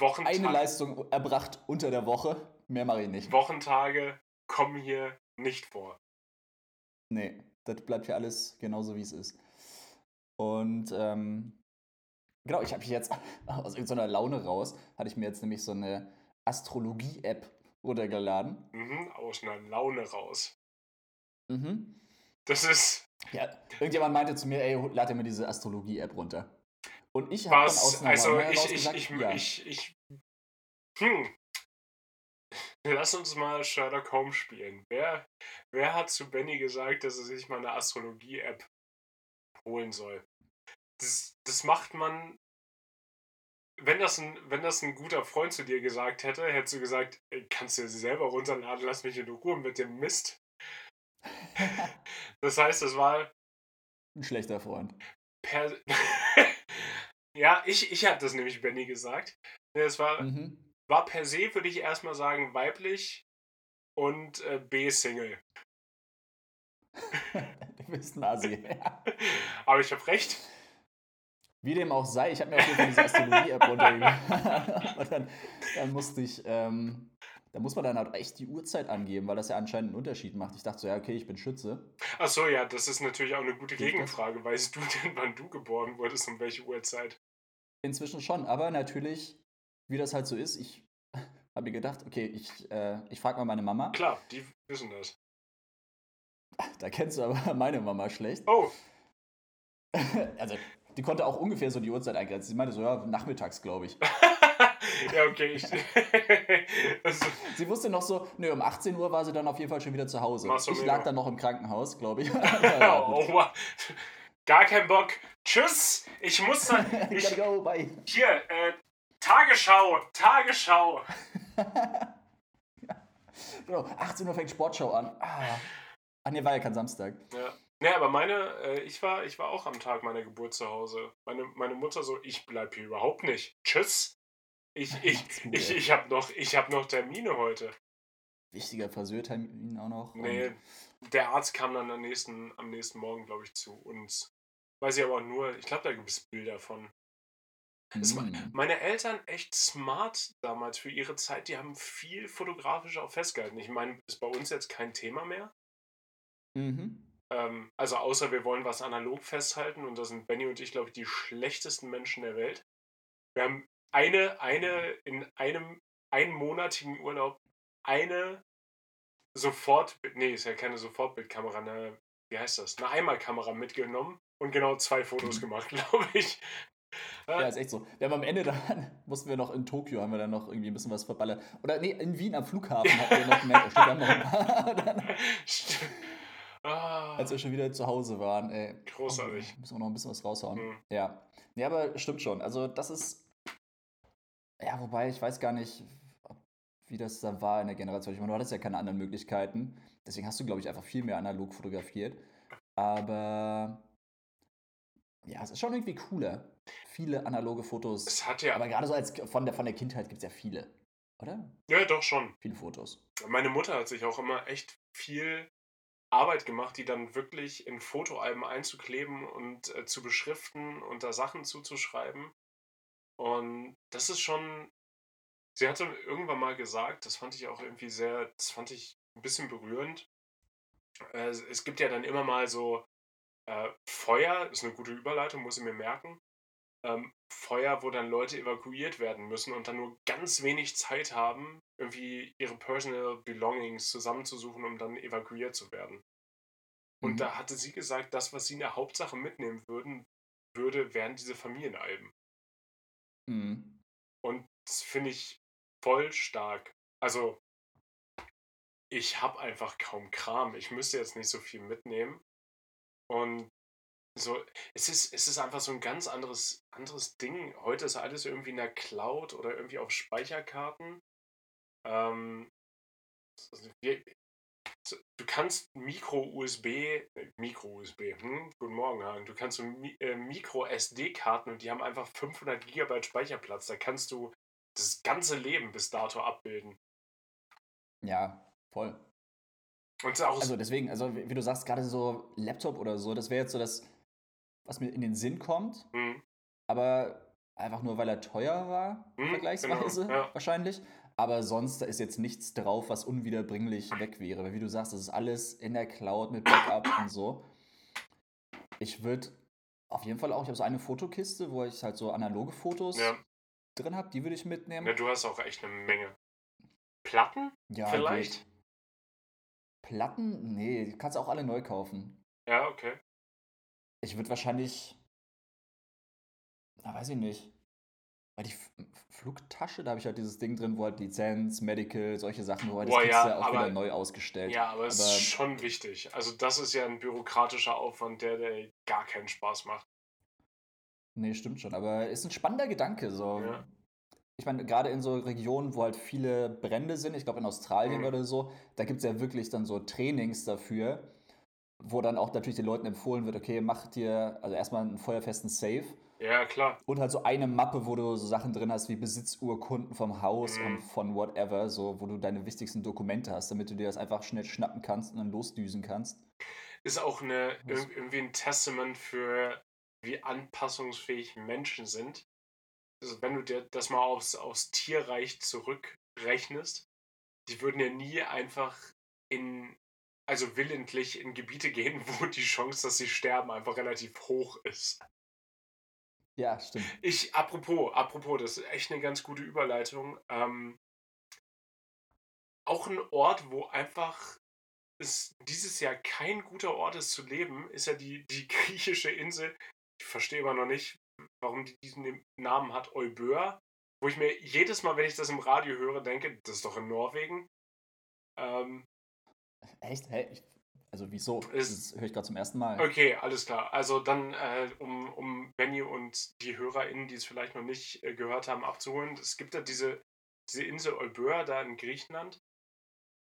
eine Leistung erbracht unter der Woche. Mehr mache ich nicht. Wochentage kommen hier nicht vor. Nee, das bleibt ja alles genauso, wie es ist. Und ähm, genau, ich habe jetzt [LAUGHS] aus irgendeiner Laune raus, hatte ich mir jetzt nämlich so eine Astrologie-App runtergeladen. Mhm, aus einer Laune raus. Mhm. Das ist. Ja, irgendjemand meinte zu mir, ey, lade mir diese Astrologie-App runter. Und ich habe dann also ich, ich, ich, ja. ich, ich, hm, Lass uns mal Sherlock Holmes spielen. Wer, wer hat zu Benny gesagt, dass er sich mal eine Astrologie-App holen soll? Das, das macht man. Wenn das, ein, wenn das ein guter Freund zu dir gesagt hätte, hättest du gesagt, kannst du dir selber runterladen, lass mich in Ruhe mit dem Mist. [LAUGHS] das heißt, es war. Ein schlechter Freund. Per ja, ich, ich habe das nämlich Benny gesagt. Es war. Mhm war per se, würde ich erstmal sagen, weiblich und äh, B-Single. [LAUGHS] du bist ein Asi. [LAUGHS] Aber ich habe recht. Wie dem auch sei, ich habe mir auf jeden Fall diese Astrologie-App runtergeladen. [LAUGHS] Aber dann, dann musste ich, ähm, da muss man dann halt echt die Uhrzeit angeben, weil das ja anscheinend einen Unterschied macht. Ich dachte so, ja, okay, ich bin Schütze. Ach so, ja, das ist natürlich auch eine gute Gegenfrage. Weißt du [LAUGHS] denn, wann du geboren wurdest und welche Uhrzeit? Inzwischen schon, aber natürlich wie das halt so ist, ich [LAUGHS] habe mir gedacht, okay, ich, äh, ich frage mal meine Mama. Klar, die wissen das. [LAUGHS] Da kennst du aber meine Mama schlecht. Oh. also, die konnte auch ungefähr so die Uhrzeit eingrenzen. Sie meinte so, ja, nachmittags, glaube ich. [LAUGHS] ja, okay. Ich, [LAUGHS] also, sie wusste noch so, nö, um 18 Uhr war sie dann auf jeden Fall schon wieder zu Hause. Ich lag dann noch im Krankenhaus, glaube ich. [LAUGHS] ja, oh, Gar kein Bock. Tschüss. Ich muss dann. Ich, go, bye. Hier, äh, Tagesschau, Tagesschau. ja. Genau, 18 Uhr fängt Sportschau an. Ah, Ach nee, war ja kein Samstag. Ja. Ne, aber meine, äh, ich war, ich war auch am Tag meiner Geburt zu Hause. Meine, meine Mutter so, ich bleib hier überhaupt nicht. Tschüss. Ich, ich, ich, ich habe noch, hab noch Termine heute. Wichtiger Friseurtermin auch noch. Nee, der Arzt kam dann am nächsten, am nächsten Morgen, glaube ich, zu uns. Weiß ich aber nur, ich glaube, da gibt es Bilder von. Mm. Meine Eltern echt smart damals für ihre Zeit. Die haben viel fotografisch auch festgehalten. Ich meine, ist bei uns jetzt kein Thema mehr. Mhm. Ähm, also außer wir wollen was analog festhalten und da sind Benny und ich, glaube ich, die schlechtesten Menschen der Welt. Wir haben eine, eine in einem einmonatigen Urlaub eine Sofort, nee, ist ja keine Sofortbildkamera, eine, wie heißt das, eine Einmalkamera mitgenommen und genau zwei Fotos mhm. gemacht, [LAUGHS] glaube ich. Ja, ist echt so. Wir haben am Ende dann, [LAUGHS] mussten wir noch in Tokio, haben wir dann noch irgendwie ein bisschen was verballert. Oder nee, in Wien am Flughafen hatten wir noch gemerkt, wir haben noch ein paar. [LAUGHS] Dann, ah. Als wir schon wieder zu Hause waren, ey. Großartig. Oh, müssen wir noch ein bisschen was raushauen. Mhm. Ja. Nee, aber stimmt schon. Also, das ist. Ja, wobei, ich weiß gar nicht, wie das da war in der Generation. Ich meine, du hattest ja keine anderen Möglichkeiten. Deswegen hast du, glaube ich, einfach viel mehr analog fotografiert. Aber ja, es ist schon irgendwie cooler. Viele analoge Fotos. Es hat ja. Aber gerade so als von der, von der Kindheit gibt es ja viele, oder? Ja, doch schon. Viele Fotos. Meine Mutter hat sich auch immer echt viel Arbeit gemacht, die dann wirklich in Fotoalben einzukleben und äh, zu beschriften und da Sachen zuzuschreiben. Und das ist schon. Sie hatte irgendwann mal gesagt, das fand ich auch irgendwie sehr, das fand ich ein bisschen berührend. Äh, es gibt ja dann immer mal so äh, Feuer, ist eine gute Überleitung, muss ich mir merken. Ähm, Feuer, wo dann Leute evakuiert werden müssen und dann nur ganz wenig Zeit haben, irgendwie ihre Personal Belongings zusammenzusuchen, um dann evakuiert zu werden. Und mhm. da hatte sie gesagt, das, was sie in der Hauptsache mitnehmen würden, würde, wären diese Familienalben. Mhm. Und das finde ich voll stark. Also, ich habe einfach kaum Kram. Ich müsste jetzt nicht so viel mitnehmen. Und so, es ist, es ist einfach so ein ganz anderes, anderes Ding. Heute ist alles irgendwie in der Cloud oder irgendwie auf Speicherkarten. Ähm, du kannst Micro-USB, äh, Micro-USB, hm? guten Morgen, Hagen. Du kannst so äh, Micro-SD-Karten und die haben einfach 500 Gigabyte Speicherplatz. Da kannst du das ganze Leben bis dato abbilden. Ja, voll. Und auch also deswegen, also wie du sagst, gerade so Laptop oder so, das wäre jetzt so das, was mir in den Sinn kommt. Mhm. Aber einfach nur, weil er teuer war, mhm, genau, vergleichsweise genau, ja. wahrscheinlich. Aber sonst, da ist jetzt nichts drauf, was unwiederbringlich weg wäre. Weil wie du sagst, das ist alles in der Cloud mit Backup und so. Ich würde auf jeden Fall auch, ich habe so eine Fotokiste, wo ich halt so analoge Fotos ja. drin habe, die würde ich mitnehmen. Ja, du hast auch echt eine Menge. Platten? Ja, vielleicht? Geht. Platten? Nee, die kannst du auch alle neu kaufen. Ja, okay. Ich würde wahrscheinlich. Na, weiß ich nicht. Weil die F Flugtasche, da habe ich halt dieses Ding drin, wo halt Lizenz, Medical, solche Sachen, wo halt Boah, das ja, ja auch aber, wieder neu ausgestellt. Ja, aber es ist schon wichtig. Also das ist ja ein bürokratischer Aufwand, der, der gar keinen Spaß macht. Nee, stimmt schon. Aber ist ein spannender Gedanke. So. Ja ich meine, gerade in so Regionen, wo halt viele Brände sind, ich glaube in Australien mhm. oder so, da gibt es ja wirklich dann so Trainings dafür, wo dann auch natürlich den Leuten empfohlen wird, okay, mach dir also erstmal einen feuerfesten Safe. Ja, klar. Und halt so eine Mappe, wo du so Sachen drin hast wie Besitzurkunden vom Haus mhm. und von whatever, so wo du deine wichtigsten Dokumente hast, damit du dir das einfach schnell schnappen kannst und dann losdüsen kannst. Ist auch eine, irgendwie ein Testament für wie anpassungsfähig Menschen sind also wenn du dir das mal aufs, aufs Tierreich zurückrechnest, die würden ja nie einfach in, also willentlich in Gebiete gehen, [LAUGHS] wo die Chance, dass sie sterben, einfach relativ hoch ist. Ja, stimmt. Ich, apropos, apropos, das ist echt eine ganz gute Überleitung. Ähm, auch ein Ort, wo einfach es dieses Jahr kein guter Ort ist zu leben, ist ja die, die [LAUGHS] griechische Insel. Ich verstehe immer noch nicht, warum die diesen Namen hat, Euböa. Wo ich mir jedes Mal, wenn ich das im Radio höre, denke, das ist doch in Norwegen. Ähm, Echt? Hä? Ich, also wieso? das höre ich gerade zum ersten Mal. Okay, alles klar. Also dann, äh, um, um Benny und die HörerInnen, die es vielleicht noch nicht äh, gehört haben, abzuholen. Es gibt ja diese, diese Insel Euböa da in Griechenland.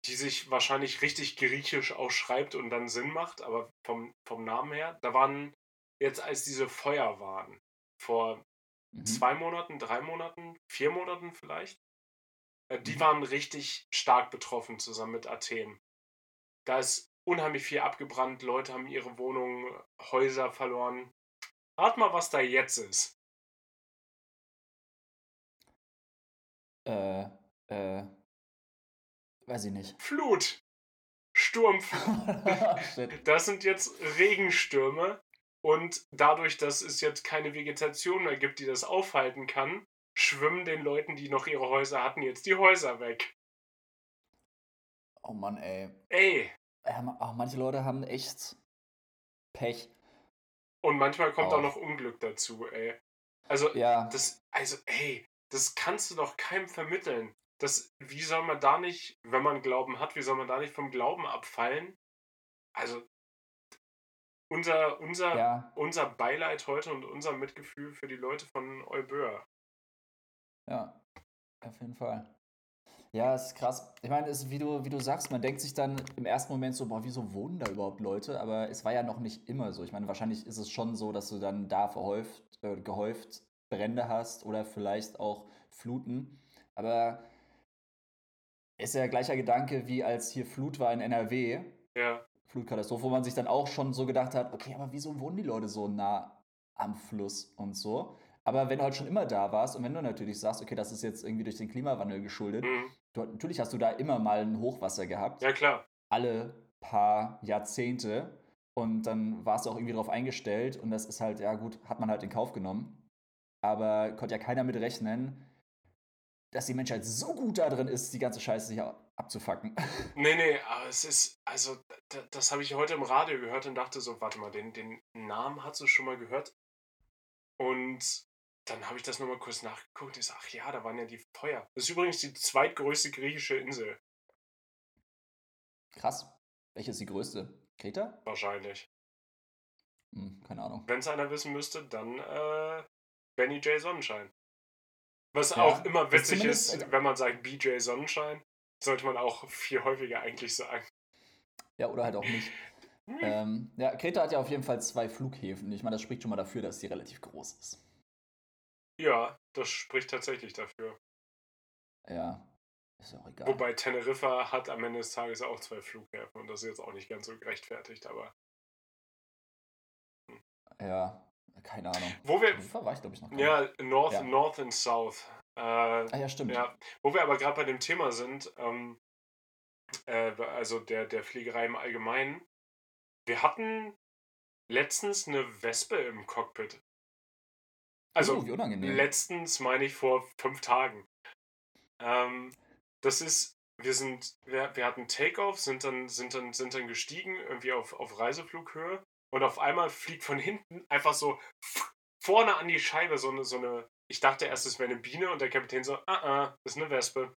die sich wahrscheinlich richtig griechisch ausschreibt und dann Sinn macht, aber vom, vom Namen her. Da waren jetzt, als diese Feuer waren, vor mhm. zwei Monaten, drei Monaten, vier Monaten vielleicht, äh, die mhm. waren richtig stark betroffen zusammen mit Athen. Da ist unheimlich viel abgebrannt, Leute haben ihre Wohnungen, Häuser verloren. Rat mal, was da jetzt ist. Äh, äh, weiß ich nicht. Flut. Sturmflut. [LAUGHS] das sind jetzt Regenstürme. Und dadurch, dass es jetzt keine Vegetation mehr gibt, die das aufhalten kann, schwimmen den Leuten, die noch ihre Häuser hatten, jetzt die Häuser weg. Oh Mann, ey. Ey. Ja, ach, manche Leute haben echt Pech. Und manchmal kommt auch, auch noch Unglück dazu, ey. Also, ja. das, also, ey, das kannst du doch keinem vermitteln. Das, wie soll man da nicht, wenn man Glauben hat, wie soll man da nicht vom Glauben abfallen? Also, unser, unser, ja. unser Beileid heute und unser Mitgefühl für die Leute von Euböa. Ja, auf jeden Fall. Ja, es ist krass. Ich meine, es, wie, du, wie du sagst, man denkt sich dann im ersten Moment so, boah, wieso wohnen da überhaupt Leute? Aber es war ja noch nicht immer so. Ich meine, wahrscheinlich ist es schon so, dass du dann da verhäuft, äh, gehäuft Brände hast oder vielleicht auch Fluten. Aber ist ja gleicher Gedanke, wie als hier Flut war in NRW. Ja. Flutkatastrophe, wo man sich dann auch schon so gedacht hat, okay, aber wieso wohnen die Leute so nah am Fluss und so? Aber wenn du halt schon immer da warst und wenn du natürlich sagst, okay, das ist jetzt irgendwie durch den Klimawandel geschuldet, mhm. Du, natürlich hast du da immer mal ein Hochwasser gehabt. Ja, klar. Alle paar Jahrzehnte. Und dann warst du auch irgendwie darauf eingestellt und das ist halt, ja gut, hat man halt in Kauf genommen. Aber konnte ja keiner mit rechnen, dass die Menschheit so gut da drin ist, die ganze Scheiße sich abzufacken. [LAUGHS] Nee, nee, aber es ist, also, das, das habe ich heute im Radio gehört und dachte so, warte mal, den, den Namen hast du schon mal gehört? Und dann habe ich das nochmal kurz nachgeguckt und ich sage, ach ja, da waren ja die Feuer. Das ist übrigens die zweitgrößte griechische Insel. Krass. Welche ist die größte? Kreta? Wahrscheinlich. Hm, keine Ahnung. Wenn es einer wissen müsste, dann äh, Benny J. Sonnenschein. Was ja, auch immer witzig ist, also wenn man sagt BJ Sonnenschein, sollte man auch viel häufiger eigentlich sagen. Ja, oder halt auch nicht. [LAUGHS] Hm. ähm, ja, Kreta hat ja auf jeden Fall zwei Flughäfen. Ich meine, das spricht schon mal dafür, dass sie relativ groß ist. Ja, das spricht tatsächlich dafür. Ja, ist auch egal. Wobei Teneriffa hat am Ende des Tages auch zwei Flughäfen und das ist jetzt auch nicht ganz so gerechtfertigt, aber. Hm. Ja, keine Ahnung. Wo wir, war ich, glaube ich, noch. Ja, North, ja. North and South. Äh, ah ja, stimmt. Ja, wo wir aber gerade bei dem Thema sind, ähm, äh, also der, der Fliegerei im Allgemeinen. Wir hatten letztens eine Wespe im Cockpit. Also oh, letztens meine ich vor fünf Tagen. Ähm, das ist, wir sind, wir, wir hatten Takeoff, sind dann, sind dann, sind dann gestiegen, irgendwie auf, auf Reiseflughöhe und auf einmal fliegt von hinten einfach so [LAUGHS] vorne an die Scheibe so eine, so eine ich dachte erst, es wäre eine Biene und der Kapitän so, ah, ah, ist eine Wespe.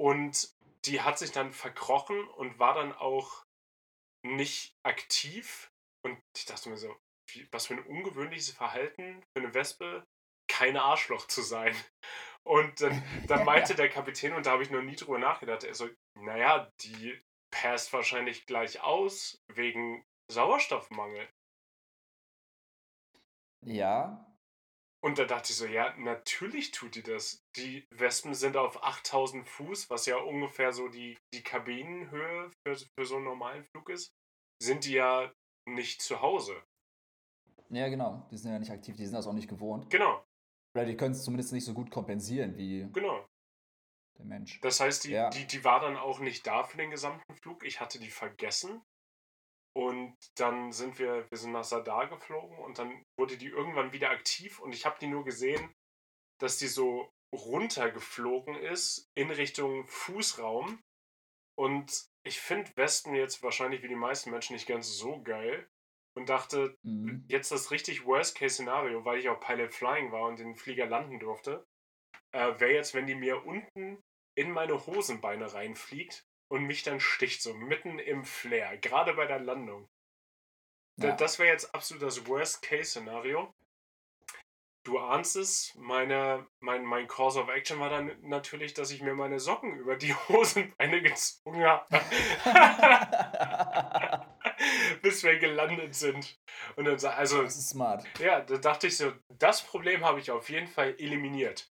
Und die hat sich dann verkrochen und war dann auch nicht aktiv. Und ich dachte mir so, was für ein ungewöhnliches Verhalten für eine Wespe, kein Arschloch zu sein. Und dann, dann [LAUGHS] meinte der Kapitän, und da habe ich noch nie drüber nachgedacht, er so, naja, die passt wahrscheinlich gleich aus wegen Sauerstoffmangel. Ja. Und da dachte ich so, ja, natürlich tut die das. Die Wespen sind auf 8000 Fuß, was ja ungefähr so die, die Kabinenhöhe für, für so einen normalen Flug ist, sind die ja nicht zu Hause. Ja, genau. Die sind ja nicht aktiv, die sind das auch nicht gewohnt. Genau. Oder die können es zumindest nicht so gut kompensieren wie genau. der Mensch. Das heißt, die, ja. die, die war dann auch nicht da für den gesamten Flug. Ich hatte die vergessen. Und dann sind wir, wir sind nach Sadar geflogen und dann wurde die irgendwann wieder aktiv und ich habe die nur gesehen, dass die so runtergeflogen ist in Richtung Fußraum. Und ich finde Westen jetzt wahrscheinlich wie die meisten Menschen nicht ganz so geil und dachte, mhm. jetzt das richtig Worst-Case-Szenario, weil ich auch Pilot Flying war und den Flieger landen durfte, äh, wäre jetzt, wenn die mir unten in meine Hosenbeine reinfliegt und mich dann sticht, so mitten im Flair, gerade bei der Landung. Ja. Das wäre jetzt absolut das Worst-Case-Szenario. du ahnst es, meine, mein, mein Course of Action war dann natürlich, dass ich mir meine Socken über die [LAUGHS] Hosenbeine gezogen habe. [LAUGHS] [LAUGHS] [LAUGHS] bis wir gelandet sind. Und dann also das ist smart. Ja, da dachte ich so, das Problem habe ich auf jeden Fall eliminiert.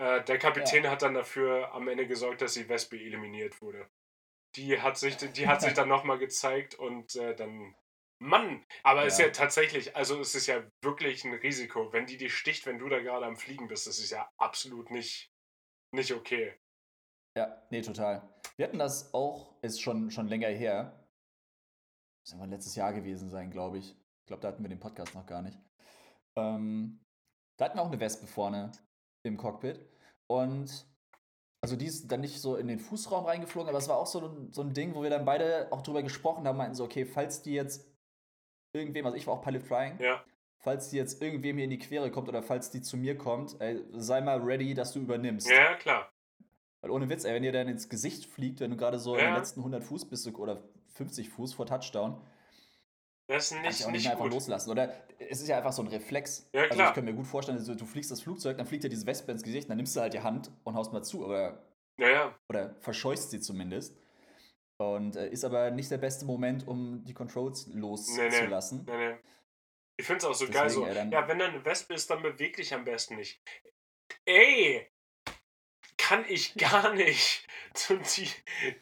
Äh, der Kapitän ja. hat dann dafür am Ende gesorgt, dass die Wespe eliminiert wurde. Die hat sich, die hat sich dann nochmal gezeigt und äh, dann. Mann! Aber es ja. ist ja tatsächlich, also es ist ja wirklich ein Risiko. Wenn die dich sticht, wenn du da gerade am Fliegen bist, das ist ja absolut nicht, nicht okay. Ja, nee, total. Wir hatten das auch, ist schon, schon länger her. Das muss letztes Jahr gewesen sein, glaube ich. Ich glaube, da hatten wir den Podcast noch gar nicht. Ähm, da hatten wir auch eine Wespe vorne im Cockpit. Und also die ist dann nicht so in den Fußraum reingeflogen, aber es war auch so ein, so ein Ding, wo wir dann beide auch drüber gesprochen haben, meinten so, okay, falls die jetzt irgendwem, also ich war auch Pilot Flying, ja. falls die jetzt irgendwem hier in die Quere kommt oder falls die zu mir kommt, ey, sei mal ready, dass du übernimmst. Ja, klar. Weil ohne Witz, ey, wenn dir dann ins Gesicht fliegt, wenn du gerade so ja. in den letzten 100 Fuß bist oder 50 Fuß vor Touchdown, das ist nicht, kann ich auch nicht, nicht einfach loslassen. Oder es ist ja einfach so ein Reflex. Ja, klar. Also ich kann mir gut vorstellen, also du fliegst das Flugzeug, dann fliegt dir diese Wespe ins Gesicht, dann nimmst du halt die Hand und haust mal zu, aber. Ja, ja. Oder verscheuchst sie zumindest. Und äh, ist aber nicht der beste Moment, um die Controls loszulassen. Nee, nee. nee, Ich finde es auch so Deswegen, geil. So, ey, ja, wenn da eine Wespe ist, dann beweg dich am besten nicht. Ey! Kann ich gar [LAUGHS] nicht. Die,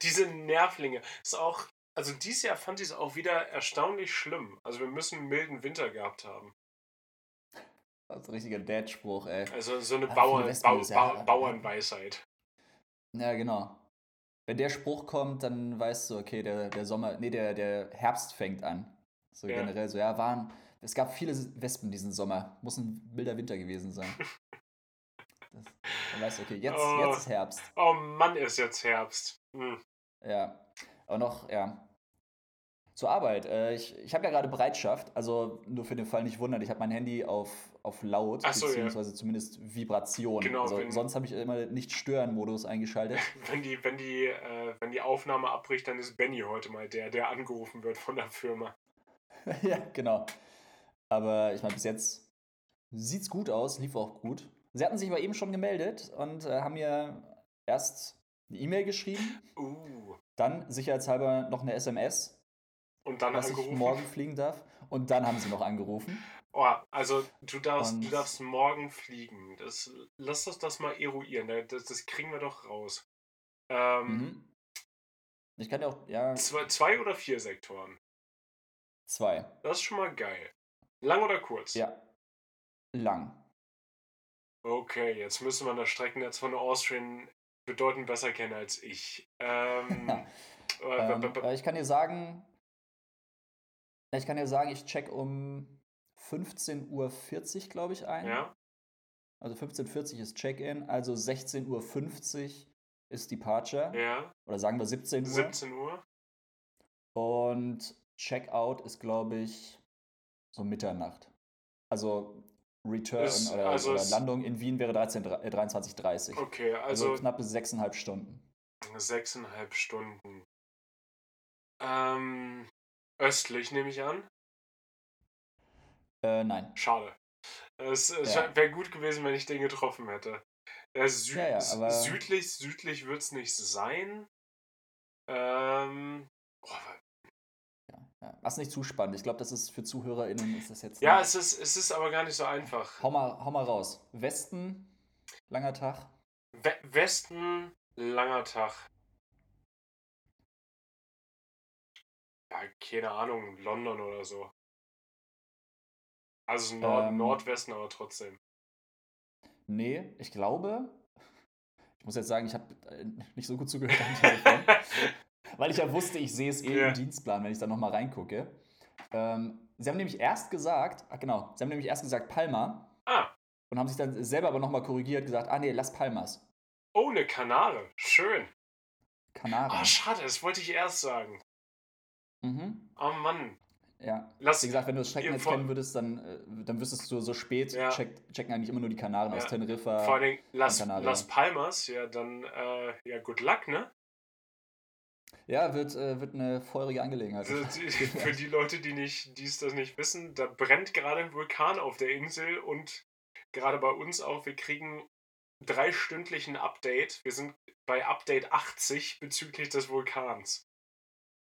diese Nervlinge. Ist auch also dieses Jahr fand ich es auch wieder erstaunlich schlimm. Also wir müssen einen milden Winter gehabt haben. Das ist ein richtiger Dad-Spruch, ey. Also so eine Bauern, Bau, ba Bauernweisheit. Ja, genau. Wenn der Spruch kommt, dann weißt du, okay, der, der Sommer, nee, der, der Herbst fängt an. So ja. generell so, ja, waren, es gab viele Wespen diesen Sommer. Muss ein milder Winter gewesen sein. [LAUGHS] das, dann weißt du, okay, jetzt, oh, jetzt ist Herbst. Oh Mann, ist jetzt Herbst. Hm. Ja. Aber noch, ja, zur Arbeit. Äh, ich ich habe ja gerade Bereitschaft, also nur für den Fall nicht wundern, ich habe mein Handy auf, auf laut, so, beziehungsweise ja. zumindest Vibration. Genau, also wenn, sonst habe ich immer Nicht-Stören-Modus eingeschaltet. [LAUGHS] Wenn die, wenn, die, äh, wenn die Aufnahme abbricht, dann ist Benny heute mal der, der angerufen wird von der Firma. [LAUGHS] ja, genau. Aber ich meine, bis jetzt sieht es gut aus, lief auch gut. Sie hatten sich aber eben schon gemeldet und äh, haben mir erst eine E-Mail geschrieben, uh. dann sicherheitshalber noch eine SMS und dann dass angerufen. ich morgen fliegen darf. Und dann haben sie noch angerufen. Oh, also du darfst, du darfst morgen fliegen. Das, lass uns das mal eruieren. Ne? Das, das kriegen wir doch raus. Ähm, mhm. Ich kann ja auch, ja. Zwei, zwei oder vier Sektoren? Zwei. Das ist schon mal geil. Lang oder kurz? Ja. Lang. Okay, jetzt müssen wir das Streckennetz von Austrian bedeutend besser kennen als ich. Ähm, [LAUGHS] ähm, ich kann dir sagen, ich kann ja sagen, ich check um 15.40 Uhr, glaube ich, ein. Ja. Also 15.40 Uhr ist Check-in, also 16.50 Uhr ist Departure. Ja. Oder sagen wir 17 Uhr. 17 Uhr. Und Checkout ist, glaube ich, so Mitternacht. Also Return ist, oder, also oder Landung in Wien wäre 23.30 Uhr. Okay, also, also knappe 6,5 Stunden. 6,5 Stunden. Ähm, Östlich, nehme ich an. Äh, nein. Schade. Es, es ja. wäre gut gewesen, wenn ich den getroffen hätte. Sü ja, ja, südlich, südlich wird es nicht sein. Ähm. Oh, Was nicht zu spannend. Ich glaube, das ist für ZuhörerInnen ist das jetzt. Ja, es ist, es ist aber gar nicht so einfach. Hau mal, hau mal raus. Westen, langer Tag. We Westen, langer Tag. Ja, keine Ahnung, London oder so. Also Nord ähm, Nordwesten, aber trotzdem. Nee, ich glaube, ich muss jetzt sagen, ich habe äh, nicht so gut zugehört am Telefon, [LAUGHS] weil ich ja wusste, ich sehe es eh yeah. im Dienstplan, wenn ich da nochmal reingucke. Ähm, sie haben nämlich erst gesagt, ach genau, sie haben nämlich erst gesagt Palma. Ah. Und haben sich dann selber aber nochmal korrigiert, gesagt, ah nee, lass Palmas. Oh, eine Kanare. Schön. Kanare. Ah, schade, das wollte ich erst sagen. Mhm. Oh Mann. Ja. Lass, Wie gesagt, wenn du das Streckennetz kennen würdest, dann, äh, dann wüsstest du so spät, ja. check, checken eigentlich immer nur die Kanaren ja. aus Teneriffa. Vor allem Las, Las Palmas, ja, dann, äh, ja, good luck, ne? Ja, wird, äh, wird eine feurige Angelegenheit. Also, [LAUGHS] für die Leute, die, nicht, es das nicht wissen, da brennt gerade ein Vulkan auf der Insel und gerade bei uns auch, wir kriegen dreistündlichen Update. Wir sind bei Update 80 bezüglich des Vulkans.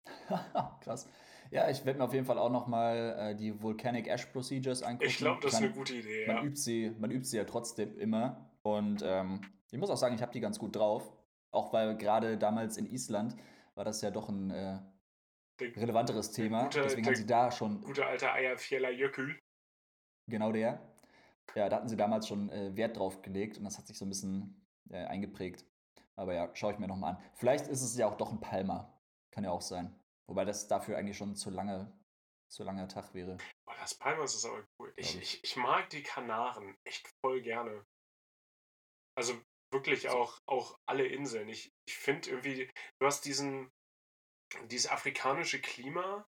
[LAUGHS] Krass. Ja, ich werde mir auf jeden Fall auch nochmal äh, die Volcanic Ash Procedures angucken. Ich glaube, das ist eine gute Idee. Man, ja. übt sie, man übt sie ja trotzdem immer. Und ähm, ich muss auch sagen, ich habe die ganz gut drauf. Auch weil gerade damals in Island war das ja doch ein äh, relevanteres Thema. Gute, Deswegen haben sie da schon. Gute alte Eierfjeller Jökül. Genau der. Ja, da hatten sie damals schon äh, Wert drauf gelegt und das hat sich so ein bisschen äh, eingeprägt. Aber ja, schaue ich mir nochmal an. Vielleicht ist es ja auch doch ein Palmer. Kann ja auch sein. Wobei das dafür eigentlich schon zu lange, zu langer Tag wäre. Boah, das Palmas ist aber cool. Ich, ich, ich mag die Kanaren echt voll gerne. Also wirklich auch, auch alle Inseln. Ich, ich finde irgendwie, du hast diesen, dieses afrikanische Klima,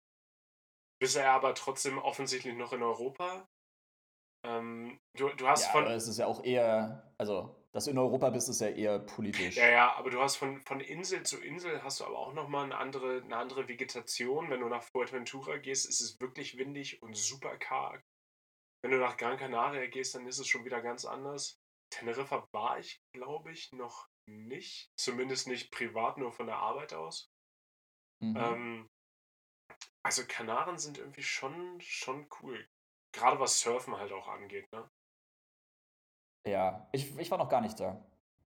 bist er aber trotzdem offensichtlich noch in Europa. Ähm, du, du hast ja, von. Aber es ist ja auch eher, also, dass in Europa bist, ist ja eher politisch. Ja, ja, aber du hast von, von Insel zu Insel hast du aber auch nochmal eine andere, eine andere Vegetation. Wenn du nach Fuerteventura gehst, ist es wirklich windig und super karg. Wenn du nach Gran Canaria gehst, dann ist es schon wieder ganz anders. Teneriffa war ich, glaube ich, noch nicht. Zumindest nicht privat, nur von der Arbeit aus. Mhm. Ähm, also Kanaren sind irgendwie schon, schon cool. Gerade was Surfen halt auch angeht, ne? Ja, ich, ich war noch gar nicht da,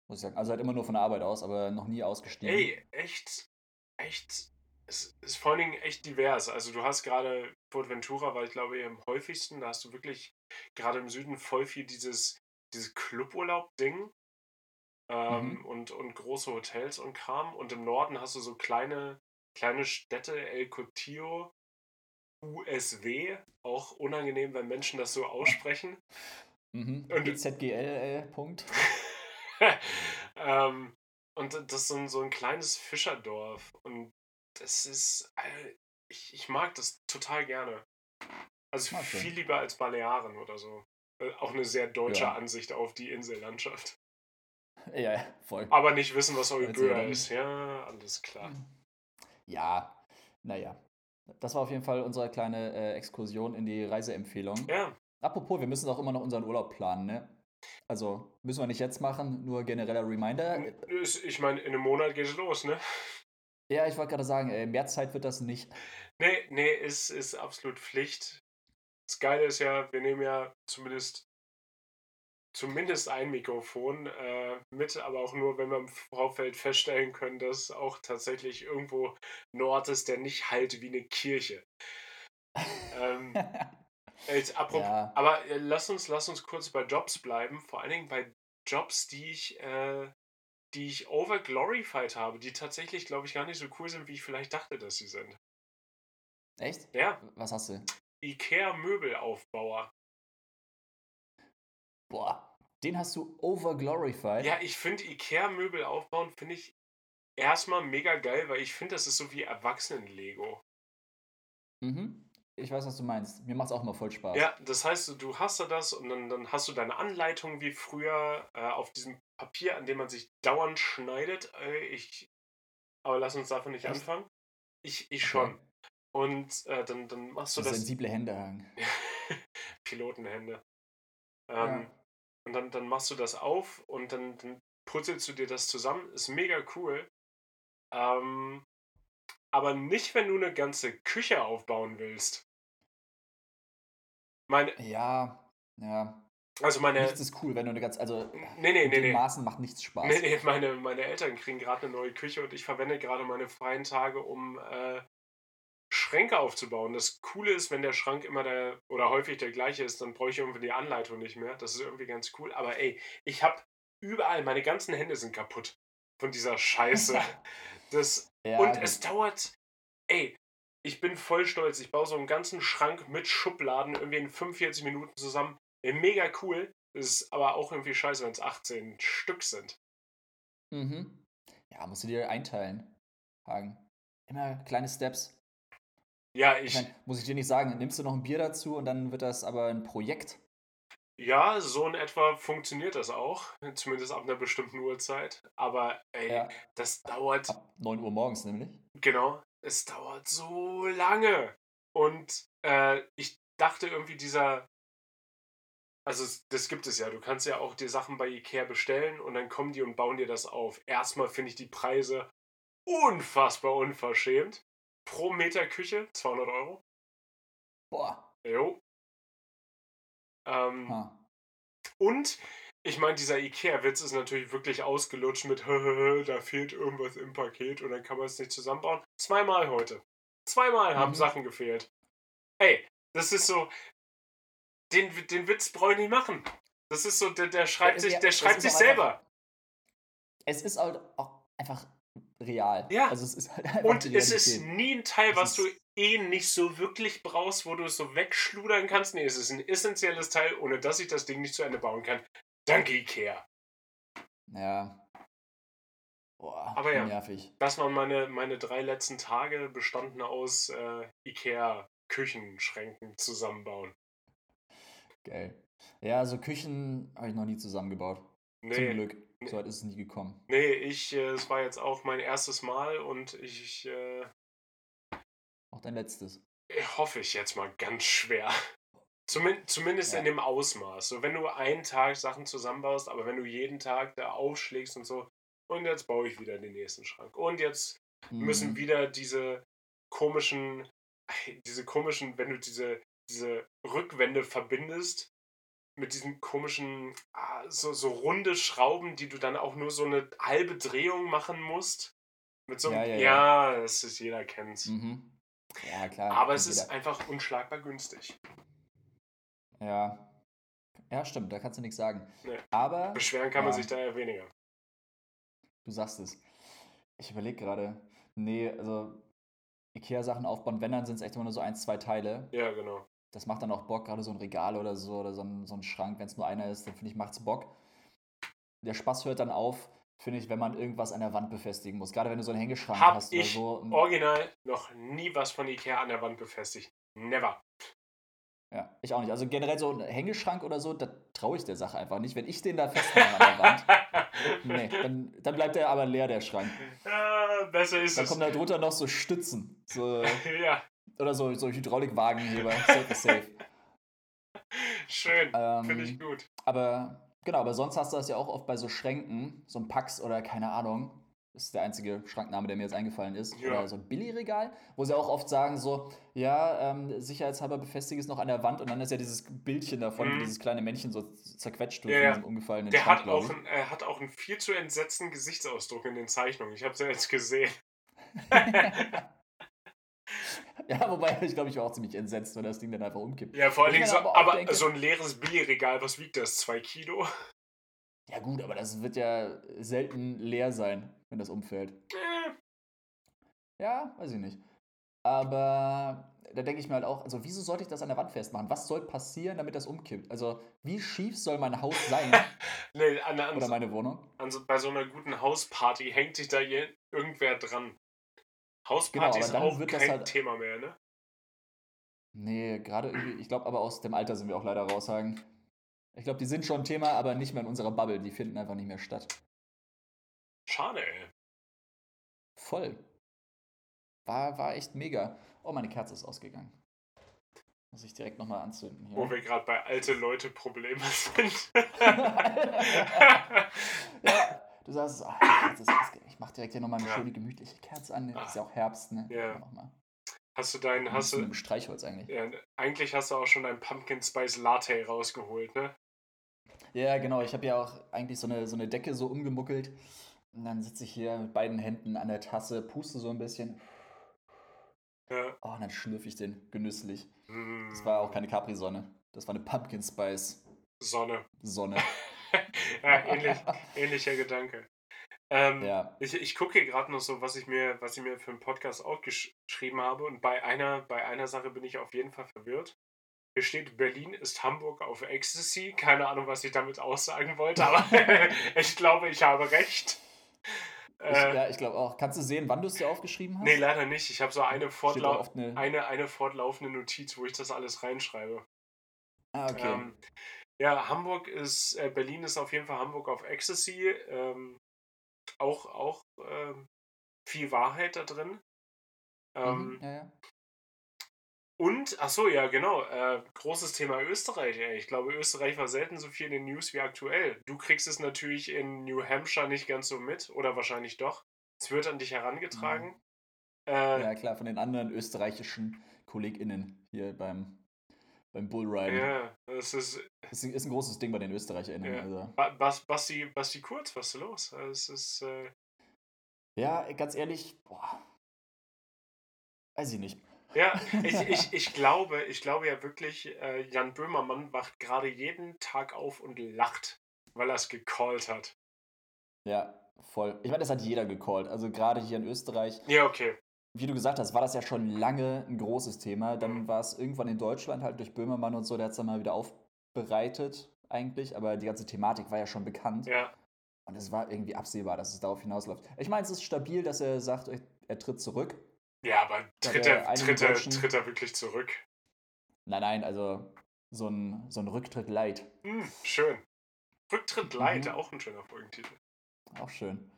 muss ich sagen. Also halt immer nur von der Arbeit aus, aber noch nie ausgestiegen. Ey, echt, echt, es ist vor allen Dingen echt divers. Also du hast gerade, Port Ventura war ich glaube am häufigsten, da hast du wirklich gerade im Süden voll viel dieses, dieses Cluburlaub-Ding. Ähm, mhm. und, und große Hotels und Kram. Und im Norden hast du so kleine, kleine Städte, El Cotillo, USW, auch unangenehm, wenn Menschen das so [LAUGHS] aussprechen. Mhm. Und ZGL, äh, Punkt. [LAUGHS] ähm, und das ist so ein, so ein kleines Fischerdorf. Und das ist, äh, ich, ich mag das total gerne. Also okay. viel lieber als Balearen oder so. Äh, auch eine sehr deutsche ja. Ansicht auf die Insellandschaft. Ja, voll. Aber nicht wissen, was Euböa ist. Ja, alles klar. Ja, naja. Das war auf jeden Fall unsere kleine äh, Exkursion in die Reiseempfehlung. Ja. Apropos, wir müssen auch immer noch unseren Urlaub planen, ne? Also müssen wir nicht jetzt machen, nur genereller Reminder. Ich meine, in einem Monat geht es los, ne? Ja, ich wollte gerade sagen, ey, mehr Zeit wird das nicht. Nee, nee, ist, ist absolut Pflicht. Das Geile ist ja, wir nehmen ja zumindest zumindest ein Mikrofon äh, mit, aber auch nur, wenn wir im Vorfeld feststellen können, dass auch tatsächlich irgendwo ein Ort ist, der nicht halt wie eine Kirche. [LAUGHS] ähm, jetzt, apropos, ja. Aber äh, lass, uns, lass uns kurz bei Jobs bleiben, vor allen Dingen bei Jobs, die ich, äh, die ich overglorified habe, die tatsächlich, glaube ich, gar nicht so cool sind, wie ich vielleicht dachte, dass sie sind. Echt? Ja. Was hast du? Ikea-Möbelaufbauer. Boah, den hast du overglorified. Ja, ich finde Ikea-Möbel aufbauen, finde ich erstmal mega geil, weil ich finde, das ist so wie Erwachsenen-Lego. Mhm. Ich weiß, was du meinst. Mir macht es auch mal voll Spaß. Ja, das heißt, du hast da das und dann, dann hast du deine Anleitung wie früher äh, auf diesem Papier, an dem man sich dauernd schneidet. Äh, ich, aber lass uns davon nicht Echt? anfangen. Ich, ich okay. schon. Und äh, dann, dann machst du das. Sensible Hände haben. [LAUGHS] Pilotenhände. Ähm, ja. Und dann, dann machst du das auf und dann, dann putzelst du dir das zusammen. Ist mega cool. Ähm, aber nicht, wenn du eine ganze Küche aufbauen willst. Meine, ja, ja. Also meine. Nichts ist cool, wenn du eine ganze. Also, nee, nee, nee, nee. Maßen macht nichts Spaß. Nee, nee, meine, meine Eltern kriegen gerade eine neue Küche und ich verwende gerade meine freien Tage, um äh, Schränke aufzubauen. Das Coole ist, wenn der Schrank immer der oder häufig der gleiche ist, dann brauche ich irgendwie die Anleitung nicht mehr. Das ist irgendwie ganz cool. Aber ey, ich habe überall, meine ganzen Hände sind kaputt von dieser Scheiße. [LAUGHS] Das, ja, und es dauert, ey, ich bin voll stolz. Ich baue so einen ganzen Schrank mit Schubladen irgendwie in 45 Minuten zusammen. Ey, mega cool. Ist aber auch irgendwie scheiße, wenn es 18 Stück sind. Mhm. Ja, musst du dir einteilen, Hagen. Immer kleine Steps. Ja, ich. ich mein, muss ich dir nicht sagen, nimmst du noch ein Bier dazu und dann wird das aber ein Projekt? Ja, so in etwa funktioniert das auch. Zumindest ab einer bestimmten Uhrzeit. Aber ey, ja. das dauert. Ab 9 Uhr morgens nämlich. Genau. Es dauert so lange. Und äh, ich dachte irgendwie, dieser. also das gibt es ja. Du kannst ja auch dir Sachen bei Ikea bestellen und dann kommen die und bauen dir das auf. Erstmal finde ich die Preise unfassbar unverschämt. Pro Meter Küche 200 Euro. Boah. Jo. Ähm, Und ich meine, dieser Ikea-Witz ist natürlich wirklich ausgelutscht mit [LAUGHS] da fehlt irgendwas im Paket und dann kann man es nicht zusammenbauen. Zweimal heute. Zweimal haben mhm. Sachen gefehlt. Ey, das ist so. Den, den Witz brauche ich nicht machen. Das ist so, der, der schreibt sich, der schreibt sich selber. Einfach, es ist halt auch einfach real. Ja. Also es ist halt Und es ist nie ein Teil, was du eh nicht so wirklich brauchst, wo du es so wegschludern kannst. Nee, es ist ein essentielles Teil, ohne dass ich das Ding nicht zu Ende bauen kann. Danke, Ikea. Ja. Boah, Aber ja, nervig. das waren meine, meine drei letzten Tage, bestanden aus äh, Ikea-Küchenschränken zusammenbauen. Geil. Ja, also Küchen habe ich noch nie zusammengebaut. Nee. Zum Glück. So weit ist es nie gekommen. Nee, ich, äh, es war jetzt auch mein erstes Mal und ich. Äh, auch dein letztes. Hoffe ich jetzt mal ganz schwer. Zumin zumindest ja. in dem Ausmaß. So, wenn du einen Tag Sachen zusammenbaust, aber wenn du jeden Tag da aufschlägst und so, und jetzt baue ich wieder den nächsten Schrank. Und jetzt mhm. müssen wieder diese komischen, [LAUGHS] diese komischen, wenn du diese, diese Rückwände verbindest, mit diesen komischen, ah, so, so runde Schrauben, die du dann auch nur so eine halbe Drehung machen musst. Mit so einem, ja, ja, ja. ja das ist, jeder kennt's. Mhm. Ja, klar. Aber es jeder. ist einfach unschlagbar günstig. Ja. Ja, stimmt, da kannst du nichts sagen. Nee. Aber. Beschweren kann man sich da ja weniger. Du sagst es. Ich überlege gerade. Nee, also Ikea-Sachen aufbauen, wenn, dann sind es echt immer nur so ein, zwei Teile. Ja, genau das macht dann auch Bock, gerade so ein Regal oder so oder so ein, so ein Schrank, wenn es nur einer ist, dann finde ich, macht es Bock. Der Spaß hört dann auf, finde ich, wenn man irgendwas an der Wand befestigen muss. Gerade wenn du so einen Hängeschrank Hab hast oder so. Original noch nie was von Ikea an der Wand befestigt. Never. Ja, ich auch nicht. Also generell so ein Hängeschrank oder so, da traue ich der Sache einfach nicht. Wenn ich den da festmache an der Wand, [LAUGHS] nee, dann, dann bleibt der aber leer, der Schrank. Ja, besser ist dann es. Dann kommen da drunter noch so Stützen. So, [LAUGHS] ja. Oder so, so Hydraulikwagenheber. safe safe. Schön, ähm, finde ich gut. Aber genau, aber sonst hast du das ja auch oft bei so Schränken, so ein Pax oder keine Ahnung. Das ist der einzige Schrankname, der mir jetzt eingefallen ist. Ja. Oder so ein Billigregal, wo sie auch oft sagen so, ja, ähm, sicherheitshalber befestige es noch an der Wand und dann ist ja dieses Bildchen davon, mhm. wie dieses kleine Männchen so zerquetscht wird ja, von diesem umgefallenen Der Schrank, hat, auch ein, er hat auch einen viel zu entsetzten Gesichtsausdruck in den Zeichnungen. Ich habe es ja jetzt gesehen. [LAUGHS] Ja, wobei ich glaube, ich war auch ziemlich entsetzt, wenn das Ding dann einfach umkippt. Ja, vor allen Dingen so, aber, aber denke, so ein leeres Billigregal, was wiegt das? Zwei Kilo? Ja, gut, aber das wird ja selten leer sein, wenn das umfällt. Äh. Ja, weiß ich nicht. Aber da denke ich mir halt auch, also wieso sollte ich das an der Wand festmachen? Was soll passieren, damit das umkippt? Also, wie schief soll mein Haus sein? [LAUGHS] nee, an, an, Oder meine Wohnung? So, bei so einer guten Hausparty hängt sich da irgendwer dran. Hausparty genau, ist auch kein halt, Thema mehr, ne? Nee, gerade irgendwie, ich glaube aber aus dem Alter sind wir auch leider raushagen. Ich glaube, die sind schon Thema, aber nicht mehr in unserer Bubble. Die finden einfach nicht mehr statt. Schade, ey. Voll. War, war echt mega. Oh, meine Kerze ist ausgegangen. Muss ich direkt nochmal anzünden hier. Wo wir gerade bei alte Leute Probleme [LAUGHS] sind. ja, Du sagst, ach, ich mach direkt hier nochmal eine ja. schöne gemütliche Kerze an. Ist ja auch Herbst, ne? Ja. Hast du dein, hast du. Streichholz eigentlich. Ja, eigentlich hast du auch schon dein Pumpkin Spice Latte rausgeholt, ne? Ja, genau. Ich habe ja auch eigentlich so eine, so eine Decke so umgemuckelt. Und dann sitze ich hier mit beiden Händen an der Tasse, puste so ein bisschen. Ja. Oh, und dann schlürfe ich den genüsslich. Mm. Das war auch keine Capri-Sonne. Das war eine Pumpkin Spice. Sonne. Sonne. [LAUGHS] ja, ähnlich, ähnlicher Gedanke. Ähm, ja. Ich, ich gucke hier gerade noch so, was ich mir, was ich mir für einen Podcast auch geschrieben habe. Und bei einer, bei einer Sache bin ich auf jeden Fall verwirrt. Hier steht, Berlin ist Hamburg auf Ecstasy. Keine Ahnung, was ich damit aussagen wollte, aber [LAUGHS] [LAUGHS] ich glaube, ich habe recht. Ich, äh, ja, ich glaube auch. Kannst du sehen, wann du es dir aufgeschrieben hast? Nee, leider nicht. Ich habe so eine, fortlau eine... eine, eine fortlaufende Notiz, wo ich das alles reinschreibe. Ah, okay. Ähm, ja, Hamburg ist, äh, Berlin ist auf jeden Fall Hamburg auf Ecstasy. Ähm, auch auch ähm, viel Wahrheit da drin. Ähm, mhm, ja, ja. Und, ach so, ja, genau. Äh, großes Thema Österreich. Ey. Ich glaube, Österreich war selten so viel in den News wie aktuell. Du kriegst es natürlich in New Hampshire nicht ganz so mit, oder wahrscheinlich doch. Es wird an dich herangetragen. Mhm. Äh, ja, klar, von den anderen österreichischen KollegInnen hier beim, beim Bullriding. Ja, das ist. Das ist ein großes Ding bei den ÖsterreicherInnen. Ja. Also. Bas, Basti, Basti Kurz, was ist los? Es ist. Äh... Ja, ganz ehrlich, boah. Weiß ich nicht. Ja, [LAUGHS] ich, ich, ich, glaube, ich glaube ja wirklich, äh, Jan Böhmermann wacht gerade jeden Tag auf und lacht, weil er es gecallt hat. Ja, voll. Ich meine, das hat jeder gecallt. Also gerade hier in Österreich. Ja, okay. Wie du gesagt hast, war das ja schon lange ein großes Thema. Dann mhm. war es irgendwann in Deutschland halt durch Böhmermann und so, der hat es dann mal wieder aufbereitet eigentlich. Aber die ganze Thematik war ja schon bekannt. Ja. Und es war irgendwie absehbar, dass es darauf hinausläuft. Ich meine, es ist stabil, dass er sagt, er tritt zurück. Ja, aber tritt er, tritt, er, tritt er wirklich zurück? Nein, nein, also so ein, so ein Rücktritt light. Hm, schön. Rücktritt light, mhm. auch ein schöner Folgentitel. Auch schön.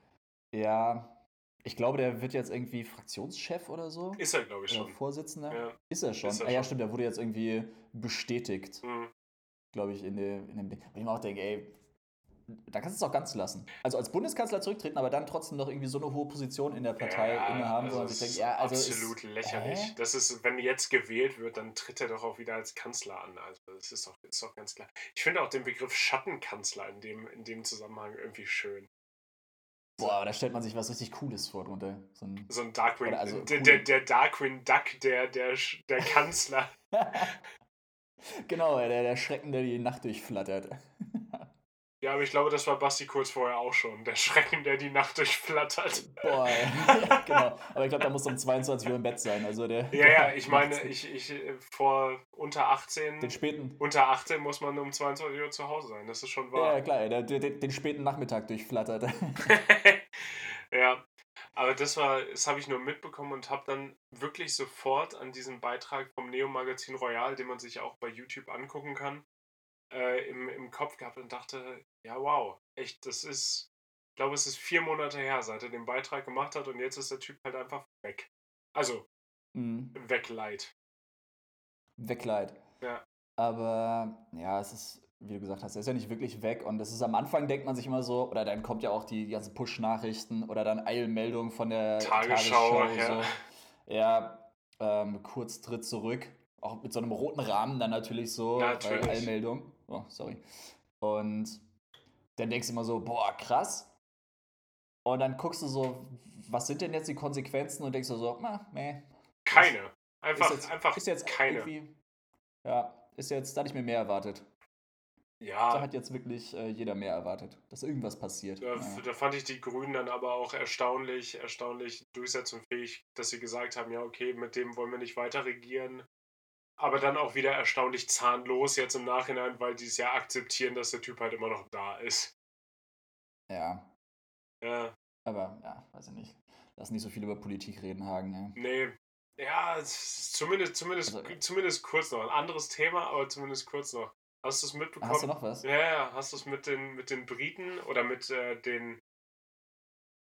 Ja, ich glaube, der wird jetzt irgendwie Fraktionschef oder so. Ist er, glaube ich, oder schon. Vorsitzender. Ja. Ist er schon. Ist er ah, ja, stimmt, der wurde jetzt irgendwie bestätigt. Mhm. Glaube ich, in, dem, in dem Ding. Und ich mir auch denke, ey, da kannst du es auch ganz lassen. Also als Bundeskanzler zurücktreten, aber dann trotzdem noch irgendwie so eine hohe Position in der Partei ja, innehaben. Also ich denke, ja, also absolut ist, lächerlich. Äh? Das ist, wenn jetzt gewählt wird, dann tritt er doch auch wieder als Kanzler an. Also das ist doch, ist doch ganz klar. Ich finde auch den Begriff Schattenkanzler in dem, in dem Zusammenhang irgendwie schön. Boah, da stellt man sich was richtig Cooles vor drunter. So ein, so ein Darkwing. Also der, der, der Darkwing Duck, der, der, der [LAUGHS] Kanzler. genau, der, der Schrecken, der die Nacht durchflattert. Ja, aber ich glaube, das war Basti kurz vorher auch schon. Der Schrecken, der die Nacht durchflattert. Boah, [LAUGHS] genau. Aber ich glaube, da muss um 22 Uhr im Bett sein. Also der, ja, ja, ich meine, ich, ich äh, vor unter 18. Den späten. Unter 18 muss man um 22 Uhr zu Hause sein. Das ist schon wahr. Ja, klar, der, der, den späten Nachmittag durchflattert. [LAUGHS] ja. Aber das war, das habe ich nur mitbekommen und habe dann wirklich sofort an diesen Beitrag vom Neo-Magazin Royal, den man sich auch bei YouTube angucken kann, äh, im, im Kopf gehabt und dachte, ja, wow, echt, das ist, ich glaube, es ist vier Monate her, seit er den Beitrag gemacht hat und jetzt ist der Typ halt einfach weg. Also, mhm. wegleit. Wegleit. Ja. Aber, ja, es ist, wie du gesagt hast, er ist ja nicht wirklich weg und es ist am Anfang, denkt man sich immer so, oder dann kommt ja auch die, ganzen Push-Nachrichten oder dann Eilmeldung von der Tagesschau. Tagesschau ja, so. ja ähm, kurz Tritt zurück. Auch mit so einem roten Rahmen dann natürlich so, natürlich. Eilmeldung. Oh, sorry. Und dann denkst du immer so, boah, krass. Und dann guckst du so, was sind denn jetzt die Konsequenzen und denkst du so, na, meh. Keine. Einfach, ist jetzt, einfach ist jetzt keine. Ja, ist jetzt, da hatte ich mir mehr erwartet. Ja. Da hat jetzt wirklich äh, jeder mehr erwartet, dass irgendwas passiert. Da, ja. da, fand ich die Grünen dann aber auch erstaunlich, erstaunlich durchsetzungsfähig, dass sie gesagt haben, ja, okay, mit dem wollen wir nicht weiter regieren aber dann auch wieder erstaunlich zahnlos jetzt im Nachhinein, weil die es ja akzeptieren, dass der Typ halt immer noch da ist. Ja. Ja. Aber, ja, weiß ich nicht. Lass nicht so viel über Politik reden, Hagen. Ja. Nee. Ja, zumindest, zumindest, also, zumindest kurz noch. Ein anderes Thema, aber zumindest kurz noch. Hast du es mitbekommen? Hast du noch was? Ja, ja. Hast du es mit den, mit den Briten oder mit äh, den.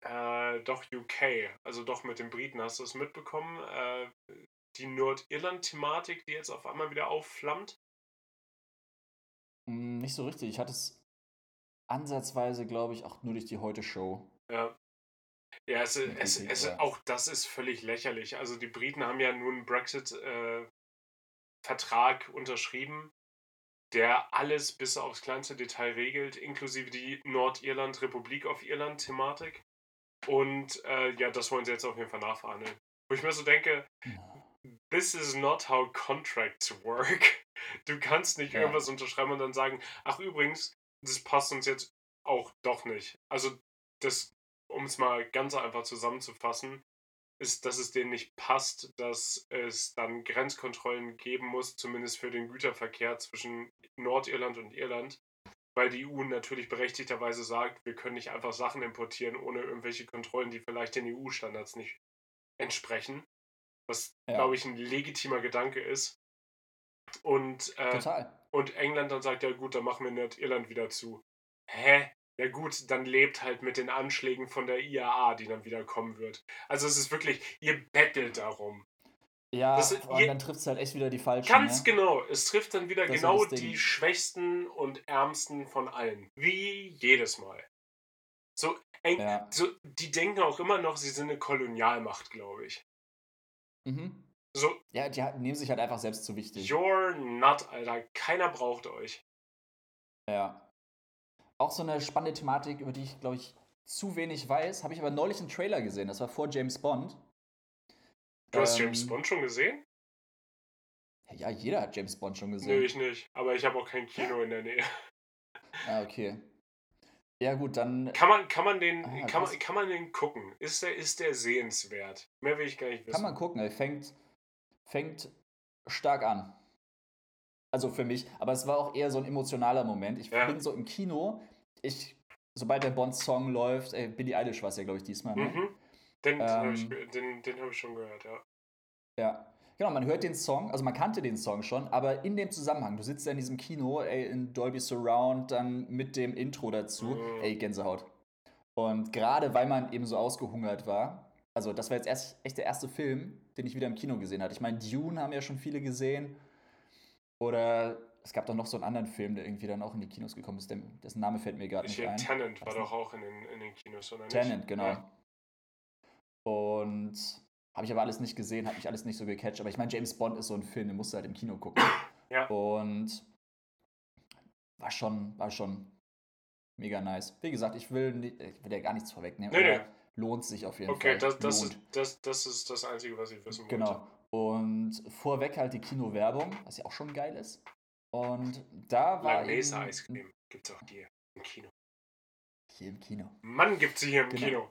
Äh, doch UK, also doch mit den Briten. Hast du es mitbekommen? Äh, die Nordirland-Thematik, die jetzt auf einmal wieder aufflammt? Hm, nicht so richtig. Ich hatte es ansatzweise, glaube ich, auch nur durch die Heute-Show. Ja. Ja, es, es, es, auch das ist völlig lächerlich. Also die Briten haben ja nun einen Brexit-Vertrag äh, unterschrieben, der alles bis aufs kleinste Detail regelt, inklusive die Nordirland-Republik auf Irland-Thematik. Und äh, ja, das wollen sie jetzt auf jeden Fall nachverhandeln. Wo ich mir so denke, this is not how contracts work. Du kannst nicht ja. irgendwas unterschreiben und dann sagen, ach übrigens, das passt uns jetzt auch doch nicht. Also das, um es mal ganz einfach zusammenzufassen, ist, dass es denen nicht passt, dass es dann Grenzkontrollen geben muss, zumindest für den Güterverkehr zwischen Nordirland und Irland, weil die EU natürlich berechtigterweise sagt, wir können nicht einfach Sachen importieren ohne irgendwelche Kontrollen, die vielleicht den EU-Standards nicht entsprechen. Was, ja. glaube ich, ein legitimer Gedanke ist. Und, äh, und England dann sagt, ja gut, dann machen wir Nordirland wieder zu. Hä? Ja gut, dann lebt halt mit den Anschlägen von der IAA, die dann wieder kommen wird. Also es ist wirklich, ihr bettelt darum. Ja, das, je, dann trifft es halt echt wieder die falschen. Ganz ne? genau. Es trifft dann wieder das genau die Schwächsten und Ärmsten von allen. Wie jedes Mal. So, ey, ja. so, die denken auch immer noch, sie sind eine Kolonialmacht, glaube ich. Mhm. So. Ja, die nehmen sich halt einfach selbst zu wichtig. You're not, Alter. Keiner braucht euch. Ja. Auch so eine spannende Thematik, über die ich, glaube ich, zu wenig weiß, habe ich aber neulich einen Trailer gesehen. Das war vor James Bond. Du hast ähm, James Bond schon gesehen? Ja, jeder hat James Bond schon gesehen. Nee, ich nicht. Aber ich habe auch kein Kino in der Nähe. Ah, okay. Ja, gut, dann. Kann man, kann man, den, ah, kann, man, kann man den gucken? Ist der, ist der sehenswert? Mehr will ich gar nicht wissen. Kann man gucken. Er fängt, fängt stark an. Also für mich. Aber es war auch eher so ein emotionaler Moment. Ich ja. bin so im Kino. Ich, sobald der Bond-Song läuft, ey, Billie Eilish war es ja, glaube ich, diesmal. Ne? Mhm. Den, ähm, habe ich, den, den hab ich schon gehört, ja. Ja. Genau, man hört den Song, also man kannte den Song schon, aber in dem Zusammenhang, du sitzt ja in diesem Kino, ey, in Dolby Surround, dann mit dem Intro dazu, mhm. ey, Gänsehaut. Und gerade weil man eben so ausgehungert war, also das war jetzt erst, echt der erste Film, den ich wieder im Kino gesehen hatte. Ich meine, Dune haben ja schon viele gesehen. Oder es gab doch noch so einen anderen Film, der irgendwie dann auch in die Kinos gekommen ist, dessen Name fällt mir gerade nicht ein. Tenant war doch auch in den, in den Kinos, oder nicht? Tenant, genau. Ja. Und habe ich aber alles nicht gesehen, hat mich alles nicht so gecatcht. Aber ich meine, James Bond ist so ein Film, den musst du halt im Kino gucken. [CLEARS THROAT] Ja. Und war schon, war schon mega nice. Wie gesagt, ich will, nicht, ich will ja gar nichts vorwegnehmen. Nee, nee. Lohnt sich auf jeden okay, Fall. Okay, das, das, ist, das, das ist das Einzige, was ich wissen genau. wollte. Genau. Und vorweg halt die Kinowerbung, was ja auch schon geil ist. Und da war. Langnese Eiscreme gibt es auch hier im Kino. Hier im Kino. Mann, gibt sie hier im genau. Kino.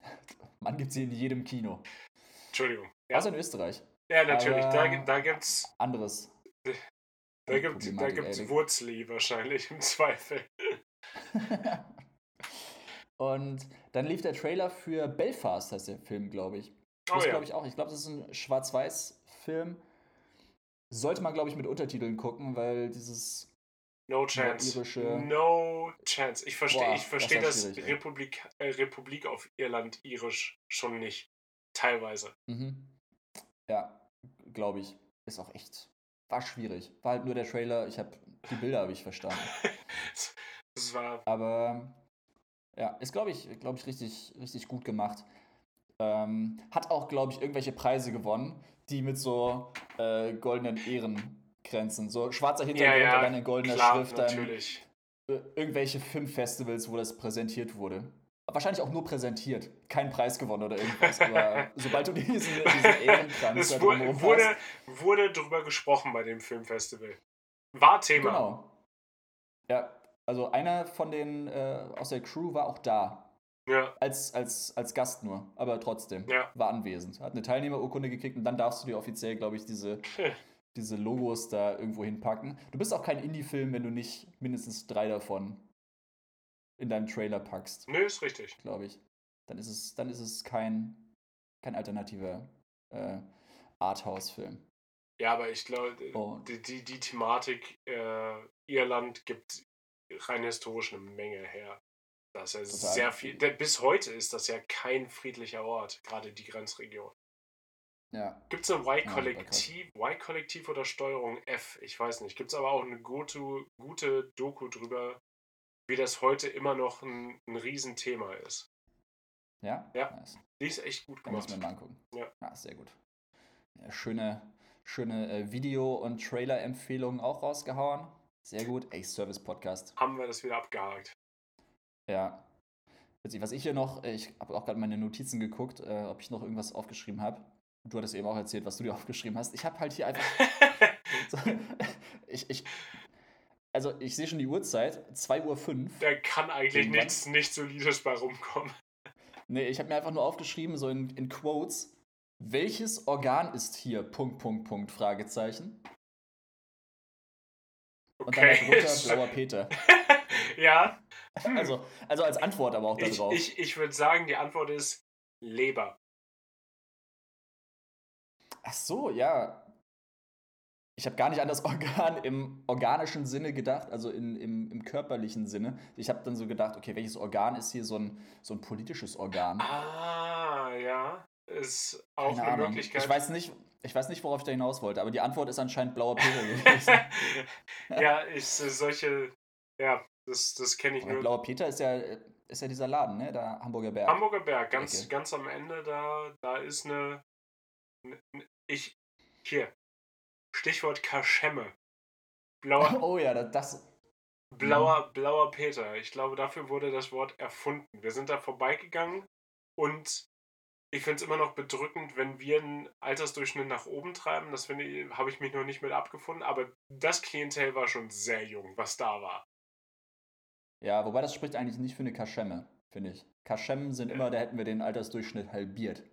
[LAUGHS] Mann, gibt sie in jedem Kino. Entschuldigung. Ja. Außer in Österreich. Ja, natürlich. Aber da, da gibt's. Anderes. Da gibt da gibt's Wurzli wahrscheinlich im Zweifel. [LAUGHS] Und dann lief der Trailer für Belfast, heißt der Film, glaube ich. Das oh, ja. glaube ich auch. Ich glaube, das ist ein Schwarz-Weiß-Film. Sollte man, glaube ich, mit Untertiteln gucken, weil dieses No chance. No chance. Ich verstehe ich versteh das, das Republik, äh, Republik auf Irland irisch schon nicht. Teilweise. Mhm. Ja, glaube ich. Ist auch echt. War schwierig. War halt nur der Trailer. Ich habe die Bilder habe ich verstanden. [LAUGHS] das war. Aber ja, ist glaube ich, glaube ich richtig, richtig gut gemacht. Ähm, hat auch glaube ich irgendwelche Preise gewonnen, die mit so äh, goldenen Ehrengrenzen, so schwarzer Hintergrund ja, ja, und dann in goldener klar, Schrift dann natürlich. irgendwelche Filmfestivals, wo das präsentiert wurde wahrscheinlich auch nur präsentiert, keinen Preis gewonnen oder irgendwas. Aber [LAUGHS] sobald du diesen, diesen Ehrenkranz es wurde, wurde, wurde drüber gesprochen bei dem Filmfestival. War Thema. Genau. Ja, also einer von den äh, aus der Crew war auch da. Ja. Als, als, als Gast nur, aber trotzdem. Ja. War anwesend. Hat eine Teilnehmerurkunde gekriegt und dann darfst du dir offiziell, glaube ich, diese, [LAUGHS] diese Logos da irgendwo hinpacken. Du bist auch kein Indie-Film, wenn du nicht mindestens drei davon in deinem Trailer packst. Nö, ist richtig. Glaube ich. Dann ist es, dann ist es kein, kein alternativer äh, Arthouse-Film. Ja, aber ich glaube, oh. die, die, die Thematik äh, Irland gibt rein historisch eine Menge her. Das ist ja sehr viel. Bis heute ist das ja kein friedlicher Ort, gerade die Grenzregion. Ja. Gibt es ein Y-Kollektiv, ja, Y-Kollektiv oder Steuerung F? Ich weiß nicht. Gibt es aber auch eine gute, gute Doku drüber, wie das heute immer noch ein, ein Riesenthema ist. Ja? Ja. Nice. Die ist echt gut gemacht. Ich mir mal angucken. Ja. ja sehr gut. Ja, schöne schöne äh, Video- und Trailer-Empfehlungen auch rausgehauen. Sehr gut. Ey, Service-Podcast. Haben wir das wieder abgehakt. Ja. Was ich hier noch, äh, ich habe auch gerade meine Notizen geguckt, äh, ob ich noch irgendwas aufgeschrieben habe. Du hattest eben auch erzählt, was du dir [LAUGHS] aufgeschrieben hast. Ich habe halt hier einfach. [LAUGHS] [LAUGHS] ich, ich, also ich sehe schon die Uhrzeit, 2.05 Uhr. Da kann eigentlich nichts nicht Solides bei rumkommen. Nee, ich habe mir einfach nur aufgeschrieben, so in, in Quotes, welches Organ ist hier? Punkt, Punkt, Punkt, Fragezeichen. Okay. Und dann darunter [LAUGHS] blauer Peter. [LAUGHS] ja. Also, also als Antwort aber auch darauf. Ich, ich, ich würde sagen, die Antwort ist Leber. Ach so, ja ich habe gar nicht an das [LAUGHS] Organ im organischen Sinne gedacht, also in, im, im körperlichen Sinne. Ich habe dann so gedacht, okay, welches Organ ist hier so ein, so ein politisches Organ? Ah, ja. ist auch Keine eine Ahnung. Möglichkeit. Ich weiß nicht, ich weiß nicht, worauf ich da hinaus wollte, aber die Antwort ist anscheinend blauer Peter [LAUGHS] gewesen. [LAUGHS] ja, ich solche, ja, das, das kenne ich aber nur. Blauer Peter ist ja, ist ja dieser Laden, ne? Der Hamburger Berg. Hamburger Berg, ganz, okay. ganz am Ende da, da ist eine, eine, ich, hier, Stichwort Kaschemme. Blauer, [LAUGHS] oh ja, das. Blauer, blauer Peter. Ich glaube, dafür wurde das Wort erfunden. Wir sind da vorbeigegangen und ich finde es immer noch bedrückend, wenn wir einen Altersdurchschnitt nach oben treiben. Das finde habe ich mich noch nicht mit abgefunden, aber das Klientel war schon sehr jung, was da war. Ja, wobei das spricht eigentlich nicht für eine Kaschemme, finde ich. Kaschemmen sind immer, da hätten wir den Altersdurchschnitt halbiert.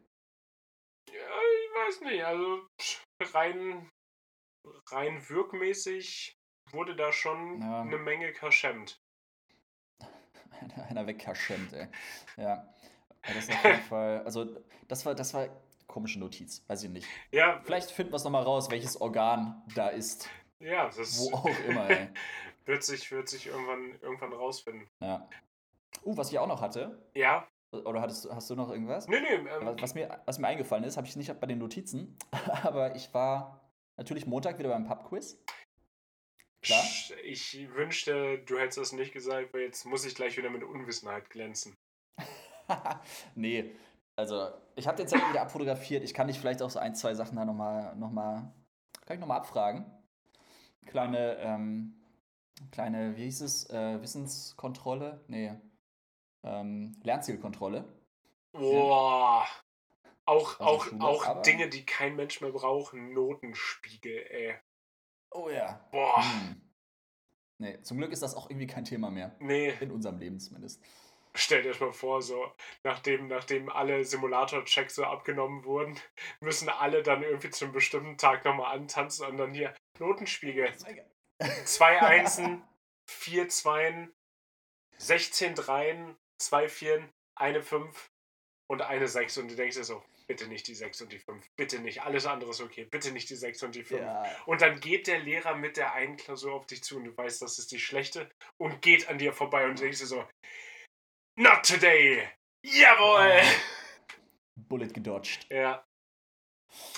Ja, ich weiß nicht. Also rein, rein wirkmäßig wurde da schon ja. eine Menge kaschemmt. Einer wegkaschemmt, ey. Ja. Das auf jeden [LAUGHS] Fall, also das war, das war komische Notiz, weiß ich nicht. Ja. Vielleicht finden wir es nochmal raus, welches Organ da ist. Ja, das Wo auch immer, ey. [LAUGHS] wird sich, wird sich irgendwann, irgendwann rausfinden. Ja. Uh, was ich auch noch hatte. Ja. Oder hattest, hast du noch irgendwas? Nee, nee. Ähm, was, was, mir, was mir eingefallen ist, habe ich nicht bei den Notizen, [LAUGHS] aber ich war natürlich Montag wieder beim Pub-Quiz. Klar. Ich wünschte, du hättest das nicht gesagt, weil jetzt muss ich gleich wieder mit Unwissenheit glänzen. [LAUGHS] nee, also ich habe den Zettel wieder abfotografiert. Ich kann dich vielleicht auch so ein, zwei Sachen da nochmal, noch mal, kann ich nochmal abfragen. Kleine, ähm, kleine, wie hieß es, äh, Wissenskontrolle? Nee, ähm, Lernzielkontrolle. Boah. Auch, auch, Schule, auch Dinge, die kein Mensch mehr braucht. Notenspiegel, ey. Oh ja. Boah. Hm. Nee, zum Glück ist das auch irgendwie kein Thema mehr. Nee. In unserem Leben zumindest. Stell dir das mal vor, so, nachdem, nachdem alle Simulator-Checks so abgenommen wurden, [LAUGHS] müssen alle dann irgendwie zu einem bestimmten Tag nochmal antanzen und dann hier Notenspiegel. Zwei [LAUGHS] Einsen, vier Zweien, 16 Dreien, zwei Vieren, eine Fünf und eine Sechs. Und du denkst dir so, bitte nicht die 6 und die 5, bitte nicht, alles andere ist okay, bitte nicht die 6 und die 5. Ja. Und dann geht der Lehrer mit der einen Klausur auf dich zu und du weißt, das ist die schlechte und geht an dir vorbei und denkst dir so, Not today! Jawohl! [LAUGHS] Bullet gedodged. Ja.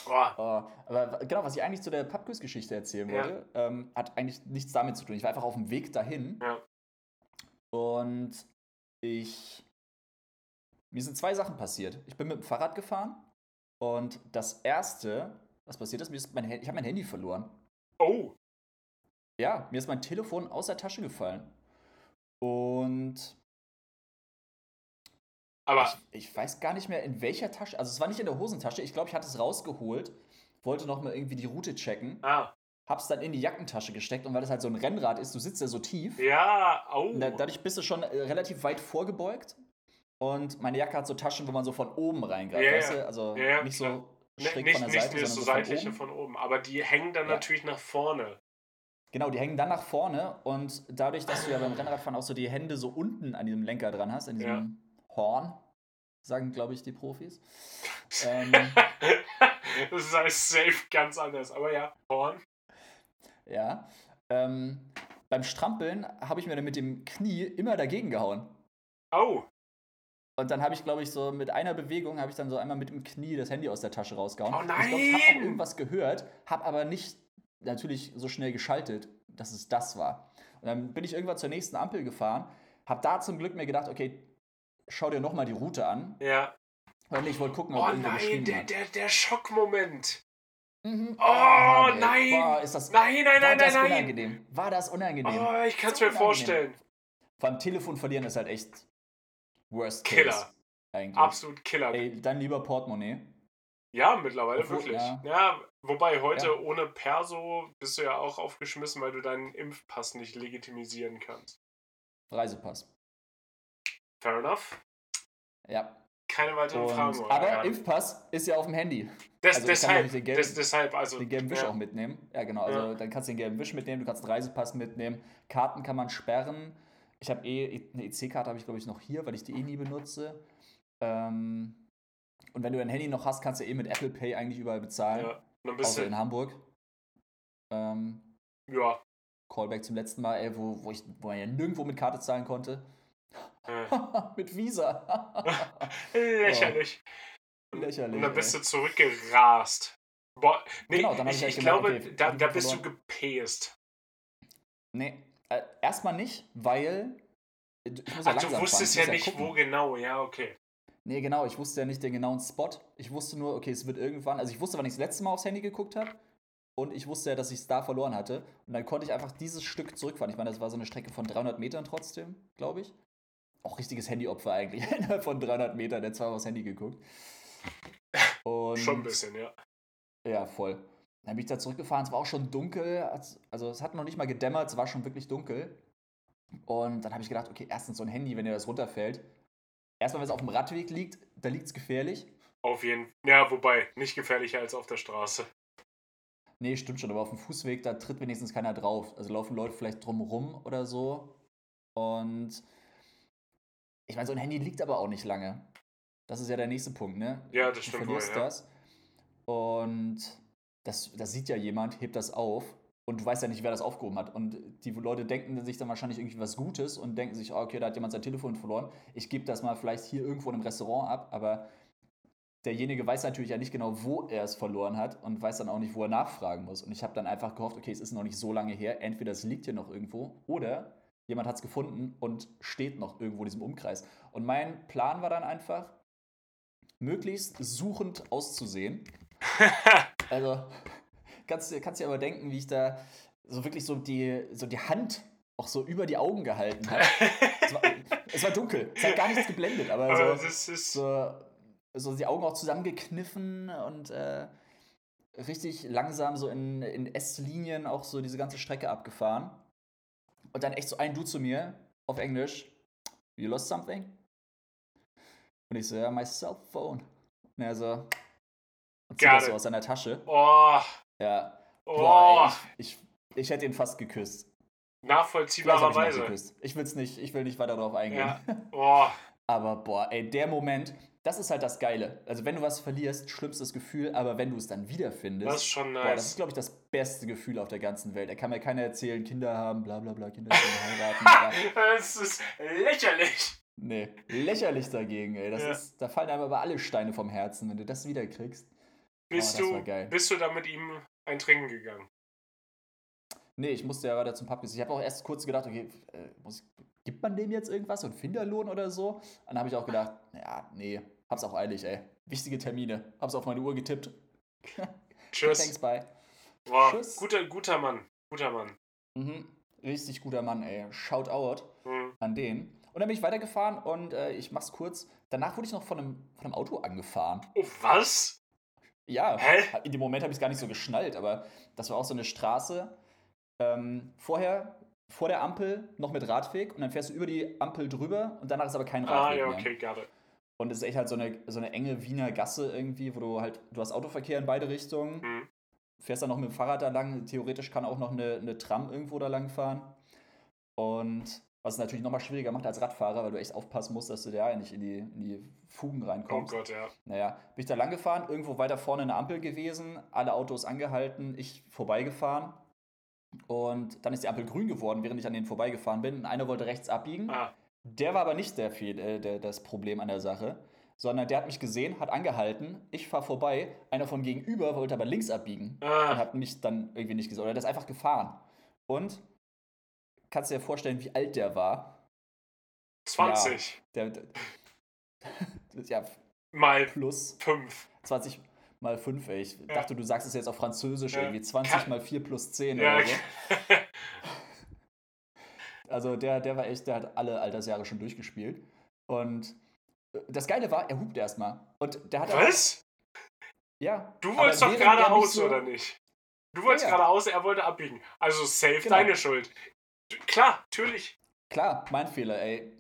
Oh. Oh, aber genau, was ich eigentlich zu der Pappkuss-Geschichte erzählen ja. wollte, ähm, hat eigentlich nichts damit zu tun. Ich war einfach auf dem Weg dahin. Ja. Und ich. Mir sind zwei Sachen passiert. Ich bin mit dem Fahrrad gefahren und das erste, was passiert ist, mir ist mein, ich habe mein Handy verloren. Oh! Ja, mir ist mein Telefon aus der Tasche gefallen. Und aber ich, ich, weiß gar nicht mehr, in welcher Tasche. Also, es war nicht in der Hosentasche. Ich glaube, ich hatte es rausgeholt, wollte noch mal irgendwie die Route checken. Ah. Hab's dann in die Jackentasche gesteckt und weil das halt so ein Rennrad ist, du sitzt ja so tief. Ja, au. Da, dadurch bist du schon äh, relativ weit vorgebeugt. Und meine Jacke hat so Taschen, wo man so von oben reingreift, ja, weißt du? Also ja, nicht so schräg nicht, von der Seite, nicht, sondern so seitliche von oben. von oben. Aber die hängen dann ja. natürlich nach vorne. Genau, die hängen dann nach vorne und dadurch, dass du ja beim Rennradfahren auch so die Hände so unten an diesem Lenker dran hast, an diesem Horn, sagen, glaube ich, die Profis. [LAUGHS] ähm, das ist alles safe ganz anders, aber ja, Horn. Ja. Ähm, beim Strampeln habe ich mir dann mit dem Knie immer dagegen gehauen. Oh. Und dann habe ich, glaube ich, so mit einer Bewegung habe ich dann so einmal mit dem Knie das Handy aus der Tasche rausgehauen. Oh nein! Ich habe auch irgendwas gehört, habe aber nicht natürlich so schnell geschaltet, dass es das war. Und dann bin ich irgendwann zur nächsten Ampel gefahren, habe da zum Glück mir gedacht, okay, schau dir nochmal die Route an. Ja. Weil ich wollte gucken, ob oh, irgendwo nein, der, der, der Schockmoment. Mhm. Oh, oh nein! Boah, ist das, nein, nein, nein, nein, nein. Unangenehm? War das unangenehm? Oh, ich kann es mir vorstellen. Vor allem Telefon verlieren ist halt echt worst Killer. Case. Eigentlich. Absolut Killer. Ey, dann lieber Portemonnaie. Ja, mittlerweile Obwohl, wirklich. Ja. ja. wobei heute ja. ohne Perso bist du ja auch aufgeschmissen, weil du deinen Impfpass nicht legitimisieren kannst. Reisepass. Fair enough. Ja. Keine weiteren und, Fragen. Aber ja. Impfpass ist ja auf dem Handy. Des, also deshalb, den gelben, des, deshalb, also. Den gelben Wisch auch mitnehmen. Ja, genau. Also dann kannst du den gelben Wisch mitnehmen, du kannst einen Reisepass mitnehmen. Karten kann man sperren. Ich habe eh, eine EC-Karte habe ich, glaube ich, noch hier, weil ich die eh nie benutze. Ähm, und wenn du dein Handy noch hast, kannst du eh mit Apple Pay eigentlich überall bezahlen. Ja, ein bisschen. Außer in Hamburg. Ähm, ja. Callback zum letzten Mal, ey, wo, wo, ich, wo man ja nirgendwo mit Karte zahlen konnte. Äh. [LAUGHS] mit Visa. [LAUGHS] Lächerlich. Lächerlich. Und dann bist ey. du zurückgerast. Boah, nee, genau, dann ich, ich, ich glaube, okay, da, da bist verloren. du gepäst. Nee, äh, erstmal nicht, weil. Ach, du wusstest ja nicht, wo genau, ja, okay. Nee, genau, ich wusste ja nicht den genauen Spot. Ich wusste nur, okay, es wird irgendwann. Also, ich wusste, wann ich das letzte Mal aufs Handy geguckt habe. Und ich wusste ja, dass ich es da verloren hatte. Und dann konnte ich einfach dieses Stück zurückfahren. Ich meine, das war so eine Strecke von 300 Metern trotzdem, glaube ich. Auch richtiges Handyopfer eigentlich. Innerhalb [LAUGHS] von 300 Metern, der zweimal aufs Handy geguckt. Und [LAUGHS] Schon ein bisschen, ja. Ja, voll. Dann bin ich da zurückgefahren, es war auch schon dunkel, also es hat noch nicht mal gedämmert, es war schon wirklich dunkel. Und dann habe ich gedacht, okay, erstens so ein Handy, wenn dir das runterfällt. Erstmal, wenn es auf dem Radweg liegt, da liegt es gefährlich. Auf jeden Fall. Ja, wobei, nicht gefährlicher als auf der Straße. Nee, stimmt schon, aber auf dem Fußweg, da tritt wenigstens keiner drauf. Also laufen Leute vielleicht drumrum oder so. Und ich meine, so ein Handy liegt aber auch nicht lange. Das ist ja der nächste Punkt, ne? Ja, das stimmt. Du verlierst wohl, ja. das. Und das, das sieht ja jemand, hebt das auf und du weißt ja nicht, wer das aufgehoben hat. Und die Leute denken sich dann wahrscheinlich irgendwie was Gutes und denken sich, oh, okay, da hat jemand sein Telefon verloren. Ich gebe das mal vielleicht hier irgendwo in einem Restaurant ab, aber derjenige weiß natürlich ja nicht genau, wo er es verloren hat und weiß dann auch nicht, wo er nachfragen muss. Und ich habe dann einfach gehofft, okay, es ist noch nicht so lange her, entweder es liegt hier noch irgendwo oder jemand hat es gefunden und steht noch irgendwo in diesem Umkreis. Und mein Plan war dann einfach, möglichst suchend auszusehen [LAUGHS] also, [LAUGHS] kannst, kannst dir aber denken, wie ich da so wirklich so die, so die Hand auch so über die Augen gehalten habe. es, war, es war dunkel, es hat gar nichts geblendet, aber, aber so, so, so, die Augen auch zusammengekniffen und äh, richtig langsam so in, in S-Linien auch so diese ganze Strecke abgefahren. Und dann echt so ein Du zu mir auf Englisch: You lost something? Und ich so, ja, my cell phone. Und er so, zieht das so aus seiner Tasche. Oh. Ja. Oh. Boah, ey, ich, ich, ich hätte ihn fast geküsst. Nachvollziehbarerweise. Ich, ich will's nicht, ich will nicht weiter darauf eingehen. Ja. [LAUGHS] Oh. aber boah, ey, der Moment, das ist halt das Geile. Also wenn du was verlierst, schlimmstes Gefühl, aber wenn du es dann wiederfindest, das ist schon nice. Boah, das ist, glaube ich, das beste Gefühl auf der ganzen Welt. Da kann mir keiner erzählen, Kinder haben, bla bla bla, Kinder [LAUGHS] heiraten. das ist lächerlich. Nee, lächerlich dagegen, ey. Das ja. ist, da fallen einem aber alle Steine vom Herzen, wenn du das wiederkriegst. Bist, oh, du, bist du da mit ihm ein Trinken gegangen? Nee, ich musste ja weiter zum Pub. Ich habe auch erst kurz gedacht, okay, äh, muss, gibt man dem jetzt irgendwas, ein Finderlohn oder so? Dann habe ich auch gedacht, ja, nee, hab's auch eilig, ey. Wichtige Termine. Hab's auf meine Uhr getippt. [LAUGHS] Tschüss. Thanks, bye. Wow, Tschüss. Guter, guter Mann. Guter Mann. Mhm. Richtig guter Mann, ey. Shout out mhm. an den. Und dann bin ich weitergefahren und äh, ich mach's kurz. Danach wurde ich noch von einem, von einem Auto angefahren. Oh, was? Ja, Hä? in dem Moment habe ich es gar nicht so geschnallt, aber das war auch so eine Straße. Ähm, vorher, vor der Ampel noch mit Radweg und dann fährst du über die Ampel drüber und danach ist aber kein Radweg. Ah, ja, okay, got it. Und es ist echt halt so eine, so eine enge Wiener Gasse irgendwie, wo du halt, du hast Autoverkehr in beide Richtungen, mhm. fährst dann noch mit dem Fahrrad da lang, theoretisch kann auch noch eine, eine Tram irgendwo da lang fahren. Und was es natürlich nochmal schwieriger macht als Radfahrer, weil du echt aufpassen musst, dass du da nicht in die, in die Fugen reinkommst. Oh Gott, ja. Naja, bin ich da lang gefahren, irgendwo weiter vorne eine Ampel gewesen, alle Autos angehalten, ich vorbeigefahren. Und dann ist die Ampel grün geworden, während ich an denen vorbeigefahren bin. Und einer wollte rechts abbiegen. Ah. Der war aber nicht der, äh, der, das Problem an der Sache, sondern der hat mich gesehen, hat angehalten, ich fahre vorbei, einer von gegenüber wollte aber links abbiegen ah. und hat mich dann irgendwie nicht gesehen. Oder der ist einfach gefahren. Und kannst du dir vorstellen, wie alt der war? 20. Ja, der, der [LAUGHS] ja, mal plus 5. 20 mal 5, ey. Ich ja. dachte, du sagst es jetzt auf Französisch ja. irgendwie. 20 Kann. mal 4 plus 10 ja. oder so. also der, der war echt, der hat alle Altersjahre schon durchgespielt. Und äh, das Geile war, er hupt erstmal. Und der hat Was? Auch, ja. Du wolltest doch geradeaus, so, oder nicht? Du wolltest ja, geradeaus, er wollte abbiegen. Also safe genau. deine Schuld. Klar, natürlich. Klar, mein Fehler, ey.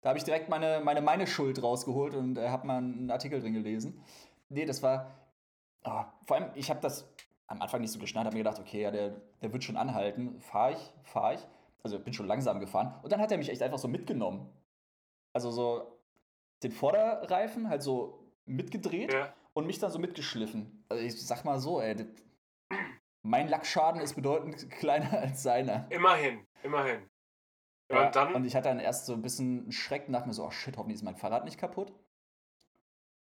Da habe ich direkt meine, meine, meine Schuld rausgeholt und äh, habe mal einen Artikel drin gelesen. Nee, das war. Oh, vor allem, ich habe das am Anfang nicht so geschnallt, habe mir gedacht, okay, ja, der, der wird schon anhalten. Fahre ich, fahre ich. Also bin schon langsam gefahren. Und dann hat er mich echt einfach so mitgenommen. Also so den Vorderreifen halt so mitgedreht ja. und mich dann so mitgeschliffen. Also ich sag mal so, ey, mein Lackschaden ist bedeutend [LAUGHS] kleiner als seiner. Immerhin, immerhin. Ja, und dann. Und ich hatte dann erst so ein bisschen Schreck nach mir so, oh shit, hoffentlich ist mein Fahrrad nicht kaputt.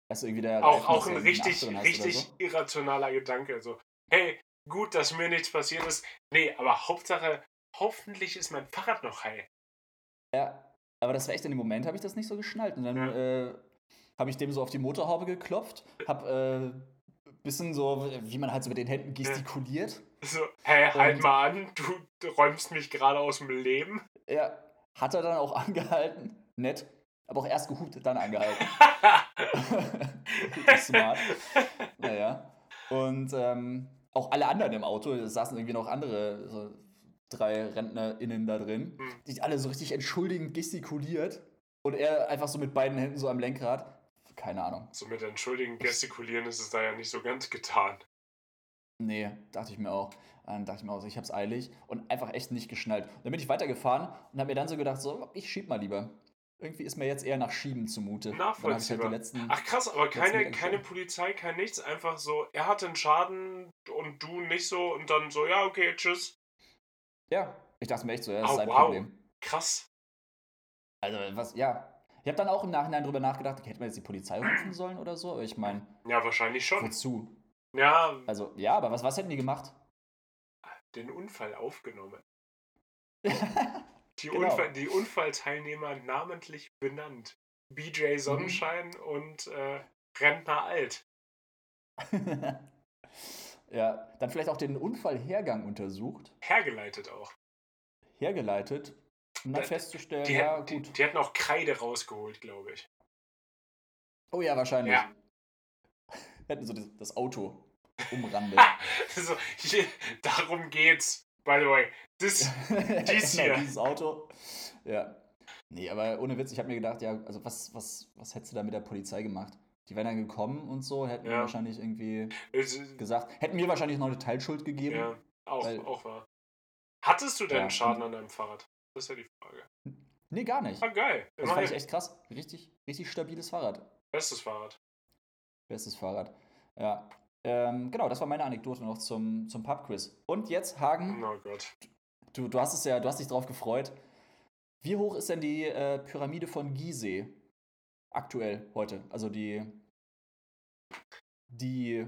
Du, irgendwie der auch, auch ein richtig, richtig so. irrationaler Gedanke. So, hey, gut, dass mir nichts passiert ist. Nee, aber Hauptsache, hoffentlich ist mein Fahrrad noch heil. Ja, aber das war echt in dem Moment, habe ich das nicht so geschnallt. Und dann ja. äh, habe ich dem so auf die Motorhaube geklopft, habe äh, bisschen so, wie man halt so mit den Händen gestikuliert. So, hey, halt mal an, du, räumst mich gerade aus dem Leben. Ja, hat er dann auch angehalten. Nett. Aber auch erst gehupt, dann angehalten. [LAUGHS] Smart. Naja. Und ähm, auch alle anderen im Auto, da saßen irgendwie noch andere, so drei RentnerInnen da drin, hm. die alle so richtig entschuldigend gestikuliert. Und er einfach so mit beiden Händen so am Lenkrad. Keine Ahnung. So mit entschuldigend gestikulieren ist es da ja nicht so ganz getan. Nee, dachte ich mir auch. Dann dachte ich mir auch, ich hab's eilig und einfach echt nicht geschnallt. Dann bin ich weitergefahren und habe mir dann so gedacht, so, ich schieb mal lieber. Irgendwie ist mir jetzt eher nach Schieben zumute. Halt Nachvollziehbar. Halt Ach krass, aber keine, keine Polizei, kein nichts. Einfach so, er hatte einen Schaden und du nicht so und dann so, ja, okay, tschüss. Ja, ich dachte mir echt so, ja, das oh, ist sein wow. Problem. Krass. Also, was, ja. Ich habe dann auch im Nachhinein drüber nachgedacht, okay, hätte man jetzt die Polizei rufen sollen oder so? Aber ich meine. Ja, wahrscheinlich schon. Wozu? Ja. Also, ja, aber was, was hätten die gemacht? Den Unfall aufgenommen. [LAUGHS] die, genau. Unfall, die Unfallteilnehmer namentlich benannt. BJ mhm. Sonnenschein mhm. und äh, Rentner Alt. [LAUGHS] ja, dann vielleicht auch den Unfallhergang untersucht. Hergeleitet auch. Hergeleitet, um dann festzustellen, die, ja, gut. Die, die hätten auch Kreide rausgeholt, glaube ich. Oh ja, wahrscheinlich. Ja. [LAUGHS] Hätten so das, das Auto umrandet. [LAUGHS] so, hier, darum geht's, by the way. Das, dies [LAUGHS] genau, hier. Dieses Auto. Ja. Nee, aber ohne Witz, ich habe mir gedacht, ja, also was, was, was hättest du da mit der Polizei gemacht? Die wären dann gekommen und so, hätten ja. wahrscheinlich irgendwie es, gesagt, hätten mir wahrscheinlich noch eine Teilschuld gegeben. Ja, auch, weil, auch wahr. Hattest du denn ja, Schaden an deinem Fahrrad? Das ist ja die Frage. Nee, gar nicht. Ah, geil. Das fand ich echt krass. Richtig, richtig stabiles Fahrrad. Bestes Fahrrad. Bestes Fahrrad. Ja. Ähm, genau, das war meine Anekdote noch zum, zum Pub-Quiz. Und jetzt, Hagen. Oh Gott. Du, du hast es ja, du hast dich drauf gefreut. Wie hoch ist denn die äh, Pyramide von Gizeh aktuell heute? Also die, die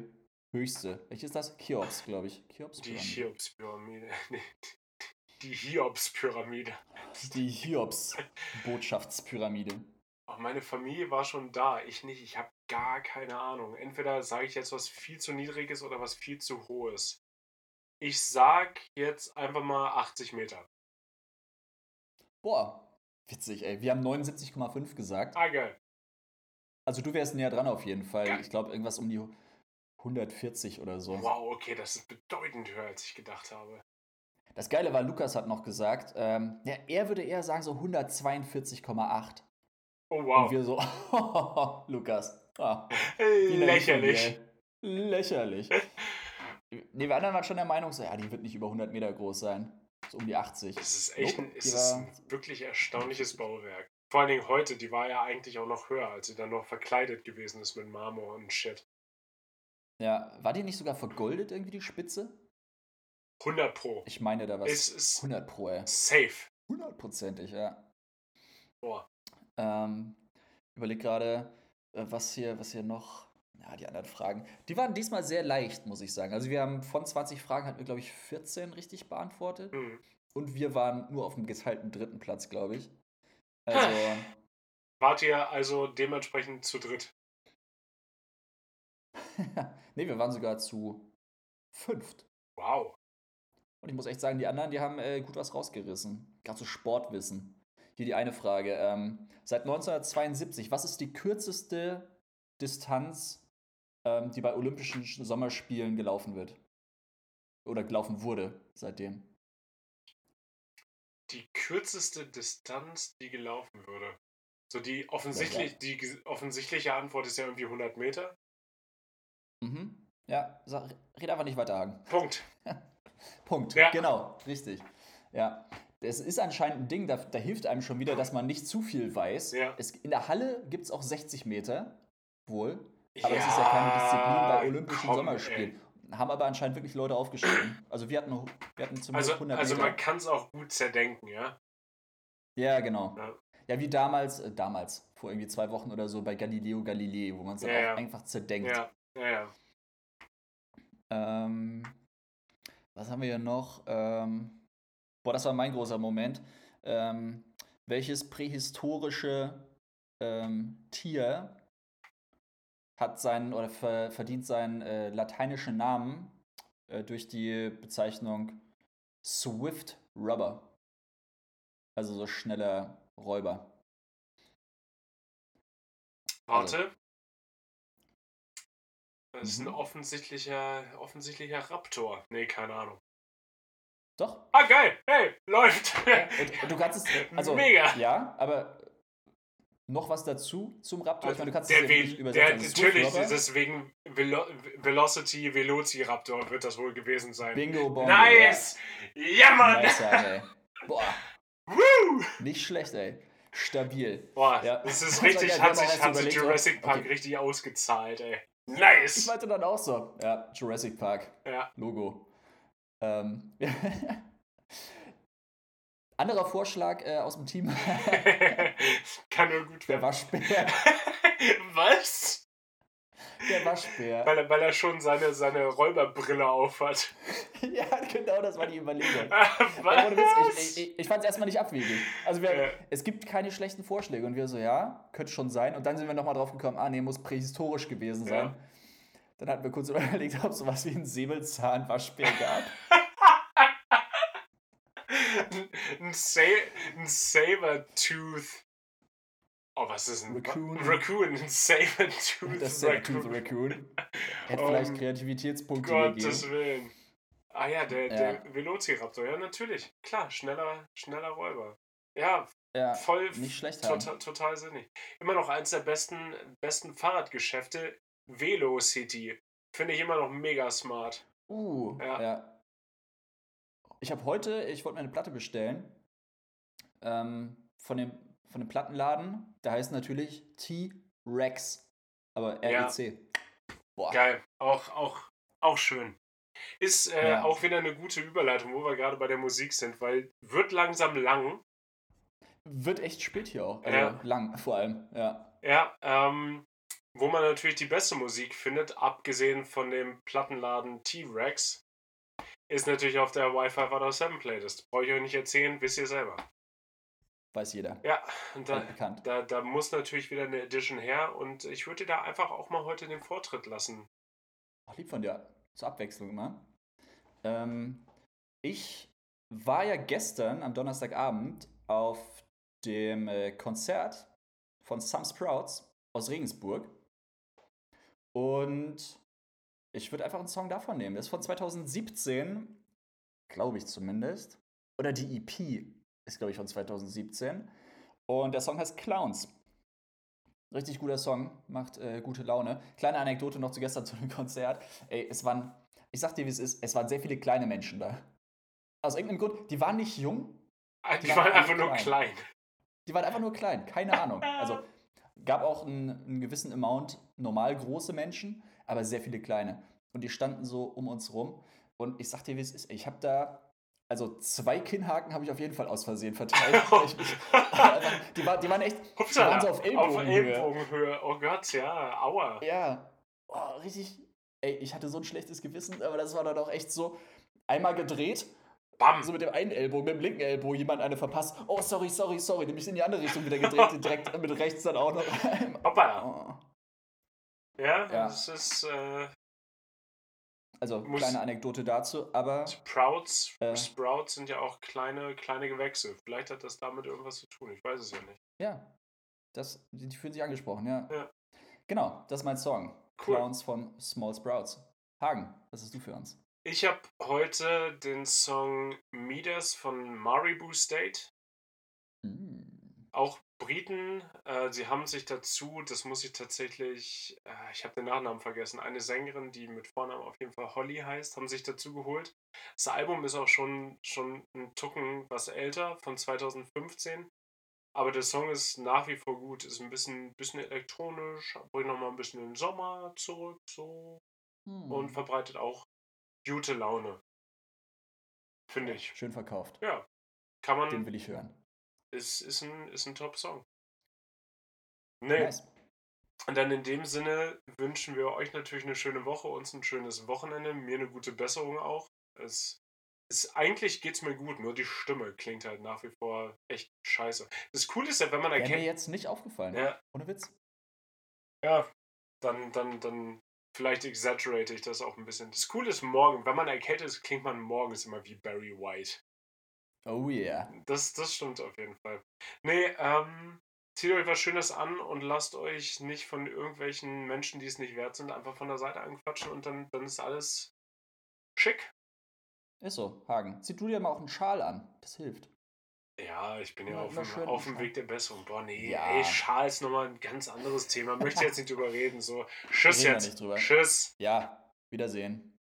höchste. Welche ist das? Cheops, glaube ich. Cheops die Cheops-Pyramide. [LAUGHS] die Hiobs-Pyramide. Die Hiobs-Botschaftspyramide. Auch meine Familie war schon da, ich nicht. Ich habe gar keine Ahnung. Entweder sage ich jetzt was viel zu niedriges oder was viel zu hohes. Ich sag jetzt einfach mal 80 Meter. Boah, witzig, ey. Wir haben 79,5 gesagt. Ah, geil. Also du wärst näher dran auf jeden Fall. Geil. Ich glaube, irgendwas um die 140 oder so. Wow, okay, das ist bedeutend höher, als ich gedacht habe. Das Geile war, Lukas hat noch gesagt, ähm, ja, er würde eher sagen so 142,8. Oh wow. Und wir so, [LAUGHS] Lukas. Ah, Lächerlich. Lächerlich. ne, wir anderen waren schon der Meinung, so, ja, die wird nicht über 100 Meter groß sein. So um die 80. Das ist echt ein, ist ein wirklich erstaunliches Bauwerk. Vor allen Dingen heute, die war ja eigentlich auch noch höher, als sie dann noch verkleidet gewesen ist mit Marmor und Shit. Ja, war die nicht sogar vergoldet irgendwie die Spitze? 100 Pro. Ich meine da was. Es ist 100 Pro, ey. Safe. Hundertprozentig, ja. Boah. Ähm, überleg gerade, äh, was hier, was hier noch. Ja, die anderen Fragen. Die waren diesmal sehr leicht, muss ich sagen. Also wir haben von 20 Fragen hatten wir, glaube ich, 14 richtig beantwortet. Mhm. Und wir waren nur auf dem geteilten dritten Platz, glaube ich. Also. Wart ihr also dementsprechend zu dritt? [LAUGHS] nee, wir waren sogar zu fünft. Wow. Und ich muss echt sagen, die anderen, die haben äh, gut was rausgerissen. Gerade so Sportwissen. Hier die eine Frage. Ähm, seit 1972, was ist die kürzeste Distanz, ähm, die bei Olympischen Sommerspielen gelaufen wird? Oder gelaufen wurde seitdem? Die kürzeste Distanz, die gelaufen würde. So die, offensichtlich, ja, die offensichtliche Antwort ist ja irgendwie 100 Meter. Mhm. Ja, sag, red einfach nicht weiter, Hagen. Punkt. [LAUGHS] [LAUGHS] Punkt. Ja. Genau, richtig. Ja es ist anscheinend ein Ding, da, da, hilft einem schon wieder, dass man nicht zu viel weiß. Ja. Es, in der Halle gibt es auch 60 Meter, wohl. Aber ja, das ist ja keine Disziplin bei Olympischen komm, Sommerspielen. Ey. Haben aber anscheinend wirklich Leute aufgeschrieben. Also wir hatten, wir hatten zumindest also, 100 Also man kann es auch gut zerdenken, ja? Ja, genau. Ja. Ja, wie damals, äh, damals, vor irgendwie zwei Wochen oder so bei Galileo Galilei, wo man es dann Ja, auch ja. einfach zerdenkt. Ja, ja, ja. Ähm, was haben wir hier noch? Ähm, boah, das war mein großer Moment. Ähm, welches prähistorische ähm, Tier hat seinen oder ver verdient seinen äh, lateinischen Namen äh, durch die Bezeichnung Swift Rubber? Also so schneller Räuber. Warte. Das ist ein Mhm. offensichtlicher, offensichtlicher Raptor. Nee, keine Ahnung. Doch. Ah, geil! Hey, läuft! [LAUGHS] Und, du kannst es, also Mega. ja, aber noch was dazu zum Raptor. ich meine, du kannst der es ja Ve- nicht der, übersetzen. Swift natürlich, Rubber, deswegen Velo Velocity Velociraptor wird das wohl gewesen sein. Bingo Bongo. nice! Ja, Ja. Mann! Nice, ey. [LAUGHS] Boah, Woo! nicht schlecht, ey. Stabil. Boah, Ja. das ist richtig, hat sich, hat sich Jurassic Park okay. richtig ausgezahlt, ey. Ich Nice! meinte dann auch so. Ja, Jurassic Park. Ja. Logo. Ähm. [LAUGHS] Anderer Vorschlag äh, aus dem Team. [LAUGHS] Kann nur gut Der werden. Waschbär. [LAUGHS] Was? Der Waschbär. Weil er, weil er schon seine, seine Räuberbrille aufhat. [LAUGHS] ja, genau, das war die Überlegung. [LAUGHS] Ah, Was? ich, ich, ich fand es erstmal nicht abwegig. Also wir, Ja. es gibt keine schlechten Vorschläge und wir so, ja, könnte schon sein. Und dann sind wir nochmal drauf gekommen, ah nee, muss prähistorisch gewesen sein. Ja. Dann hatten wir kurz [LAUGHS] überlegt, ob es sowas wie einen Säbelzahnwaschbär gab. ein, Sa ein Sabertooth. Oh, was ist ein [LAUGHS] Raccoon. Raccoon, ein Sabertooth Das Sabertooth Raccoon. [LAUGHS] Hätte Um vielleicht Kreativitätspunkte Gottes gegeben. Willen. Ah ja, der, Ja. der Velociraptor, ja, natürlich. Klar, schneller, schneller Räuber. Ja, Ja, voll nicht schlecht total, total sinnig. Immer noch eins der besten, besten Fahrradgeschäfte, Velocity. Finde ich immer noch mega smart. Uh, Ja. ja. Ich habe heute, ich wollte mir eine Platte bestellen. Ähm, von, dem, von dem Plattenladen. Der heißt natürlich T-Rex. Aber Ja. REC. Boah. Geil. Auch, auch, auch schön. Ist äh, Ja. auch wieder eine gute Überleitung, wo wir gerade bei der Musik sind, weil wird langsam lang. Wird echt spät hier auch. Also Ja. lang vor allem, ja. Ja, ähm, wo man natürlich die beste Musik findet, abgesehen von dem Plattenladen T-Rex, ist natürlich auf der Wi-Fi 7 Playlist. Brauche ich euch nicht erzählen, wisst ihr selber. Weiß jeder. Ja, und da, bekannt. da, da muss natürlich wieder eine Edition her und ich würde dir da einfach auch mal heute den Vortritt lassen. Ach, lieb von dir. Zur Abwechslung immer. Ähm, ich war ja gestern am Donnerstagabend auf dem äh, Konzert von Some Sprouts aus Regensburg. Und ich würde einfach einen Song davon nehmen. Das ist von 2017, glaube ich zumindest. Oder die EP ist, glaube ich, von 2017. Und der Song heißt Clowns. Richtig guter Song, macht äh, gute Laune. Kleine Anekdote noch zu gestern [LAUGHS] zu dem Konzert. Ey, es waren, ich sag dir, wie es ist, es waren sehr viele kleine Menschen da. Aus irgendeinem Grund, die waren nicht jung, Ah, Die Die waren waren einfach nur klein. die waren einfach nur klein, keine Ahnung. [LAUGHS] Also gab auch einen, einen gewissen Amount normal große Menschen, aber sehr viele kleine. Und die standen so um uns rum. Und ich sag dir, wie es ist. Ich habe da, also zwei Kinnhaken habe ich auf jeden Fall aus Versehen verteilt. [LAUGHS] einfach, die, war, die waren echt, die waren so auf Ellbogenhöhe. Ellbogenhöhe. Oh Gott, ja, aua. Ja, oh, richtig. Ey, ich hatte so ein schlechtes Gewissen, aber das war dann auch echt so. Einmal gedreht, Bam. so mit dem einen Ellbogen, mit dem linken Ellbogen jemand eine verpasst. Oh, sorry, sorry, sorry. Nämlich in die andere Richtung wieder gedreht, direkt mit rechts dann auch noch. Hoppala. [LAUGHS] Oh. Ja, Ja. das ist äh, Also, Muss- kleine Anekdote dazu, aber Sprouts. Äh. Sprouts sind ja auch kleine, kleine Gewächse. Vielleicht hat das damit irgendwas zu tun. Ich weiß es ja nicht. ja, das, die fühlen sich angesprochen, ja. Ja. Genau, das ist mein Song. Cool. Clowns von Small Sprouts. Hagen, was hast du für uns? Ich habe heute den Song Midas von Maribu State. Mm. Auch Briten, äh, sie haben sich dazu, das muss ich tatsächlich, äh, ich habe den Nachnamen vergessen, eine Sängerin, die mit Vornamen auf jeden Fall Holly heißt, haben sich dazu geholt. Das Album ist auch schon, schon ein Tucken was älter, von 2015. Aber der Song ist nach wie vor gut, ist ein bisschen, bisschen elektronisch, bringt nochmal ein bisschen den Sommer zurück so Hm. und verbreitet auch gute Laune. Finde ich. Schön verkauft. Ja. Kann man, Den will ich hören. Ist, ist ein, ist ein Top-Song. Nee. Nice. Und dann in dem Sinne wünschen wir euch natürlich eine schöne Woche, uns ein schönes Wochenende, mir eine gute Besserung auch. Es ist, eigentlich geht's mir gut, nur die Stimme klingt halt nach wie vor echt scheiße. Das Coole ist ja, wenn man erkennt. Wäre mir jetzt nicht aufgefallen. Ja. Ohne Witz. Ja, dann, dann, dann vielleicht exaggerate ich das auch ein bisschen. Das Coole ist morgen, wenn man erkältet ist, klingt man morgens immer wie Barry White. Oh yeah. Das, das stimmt auf jeden Fall. Nee, ähm, zieht euch was Schönes an und lasst euch nicht von irgendwelchen Menschen, die es nicht wert sind, einfach von der Seite anquatschen und dann, dann ist alles schick. Ist so, Hagen. Zieh du dir mal auch einen Schal an. Das hilft. Ja, ich bin ja, ja auf, dem, auf dem Weg der Besserung. Boah, nee, ja. ey, Schal ist nochmal ein ganz anderes Thema. Möchte jetzt nicht drüber reden. So, tschüss jetzt. Tschüss. Ja, Wiedersehen.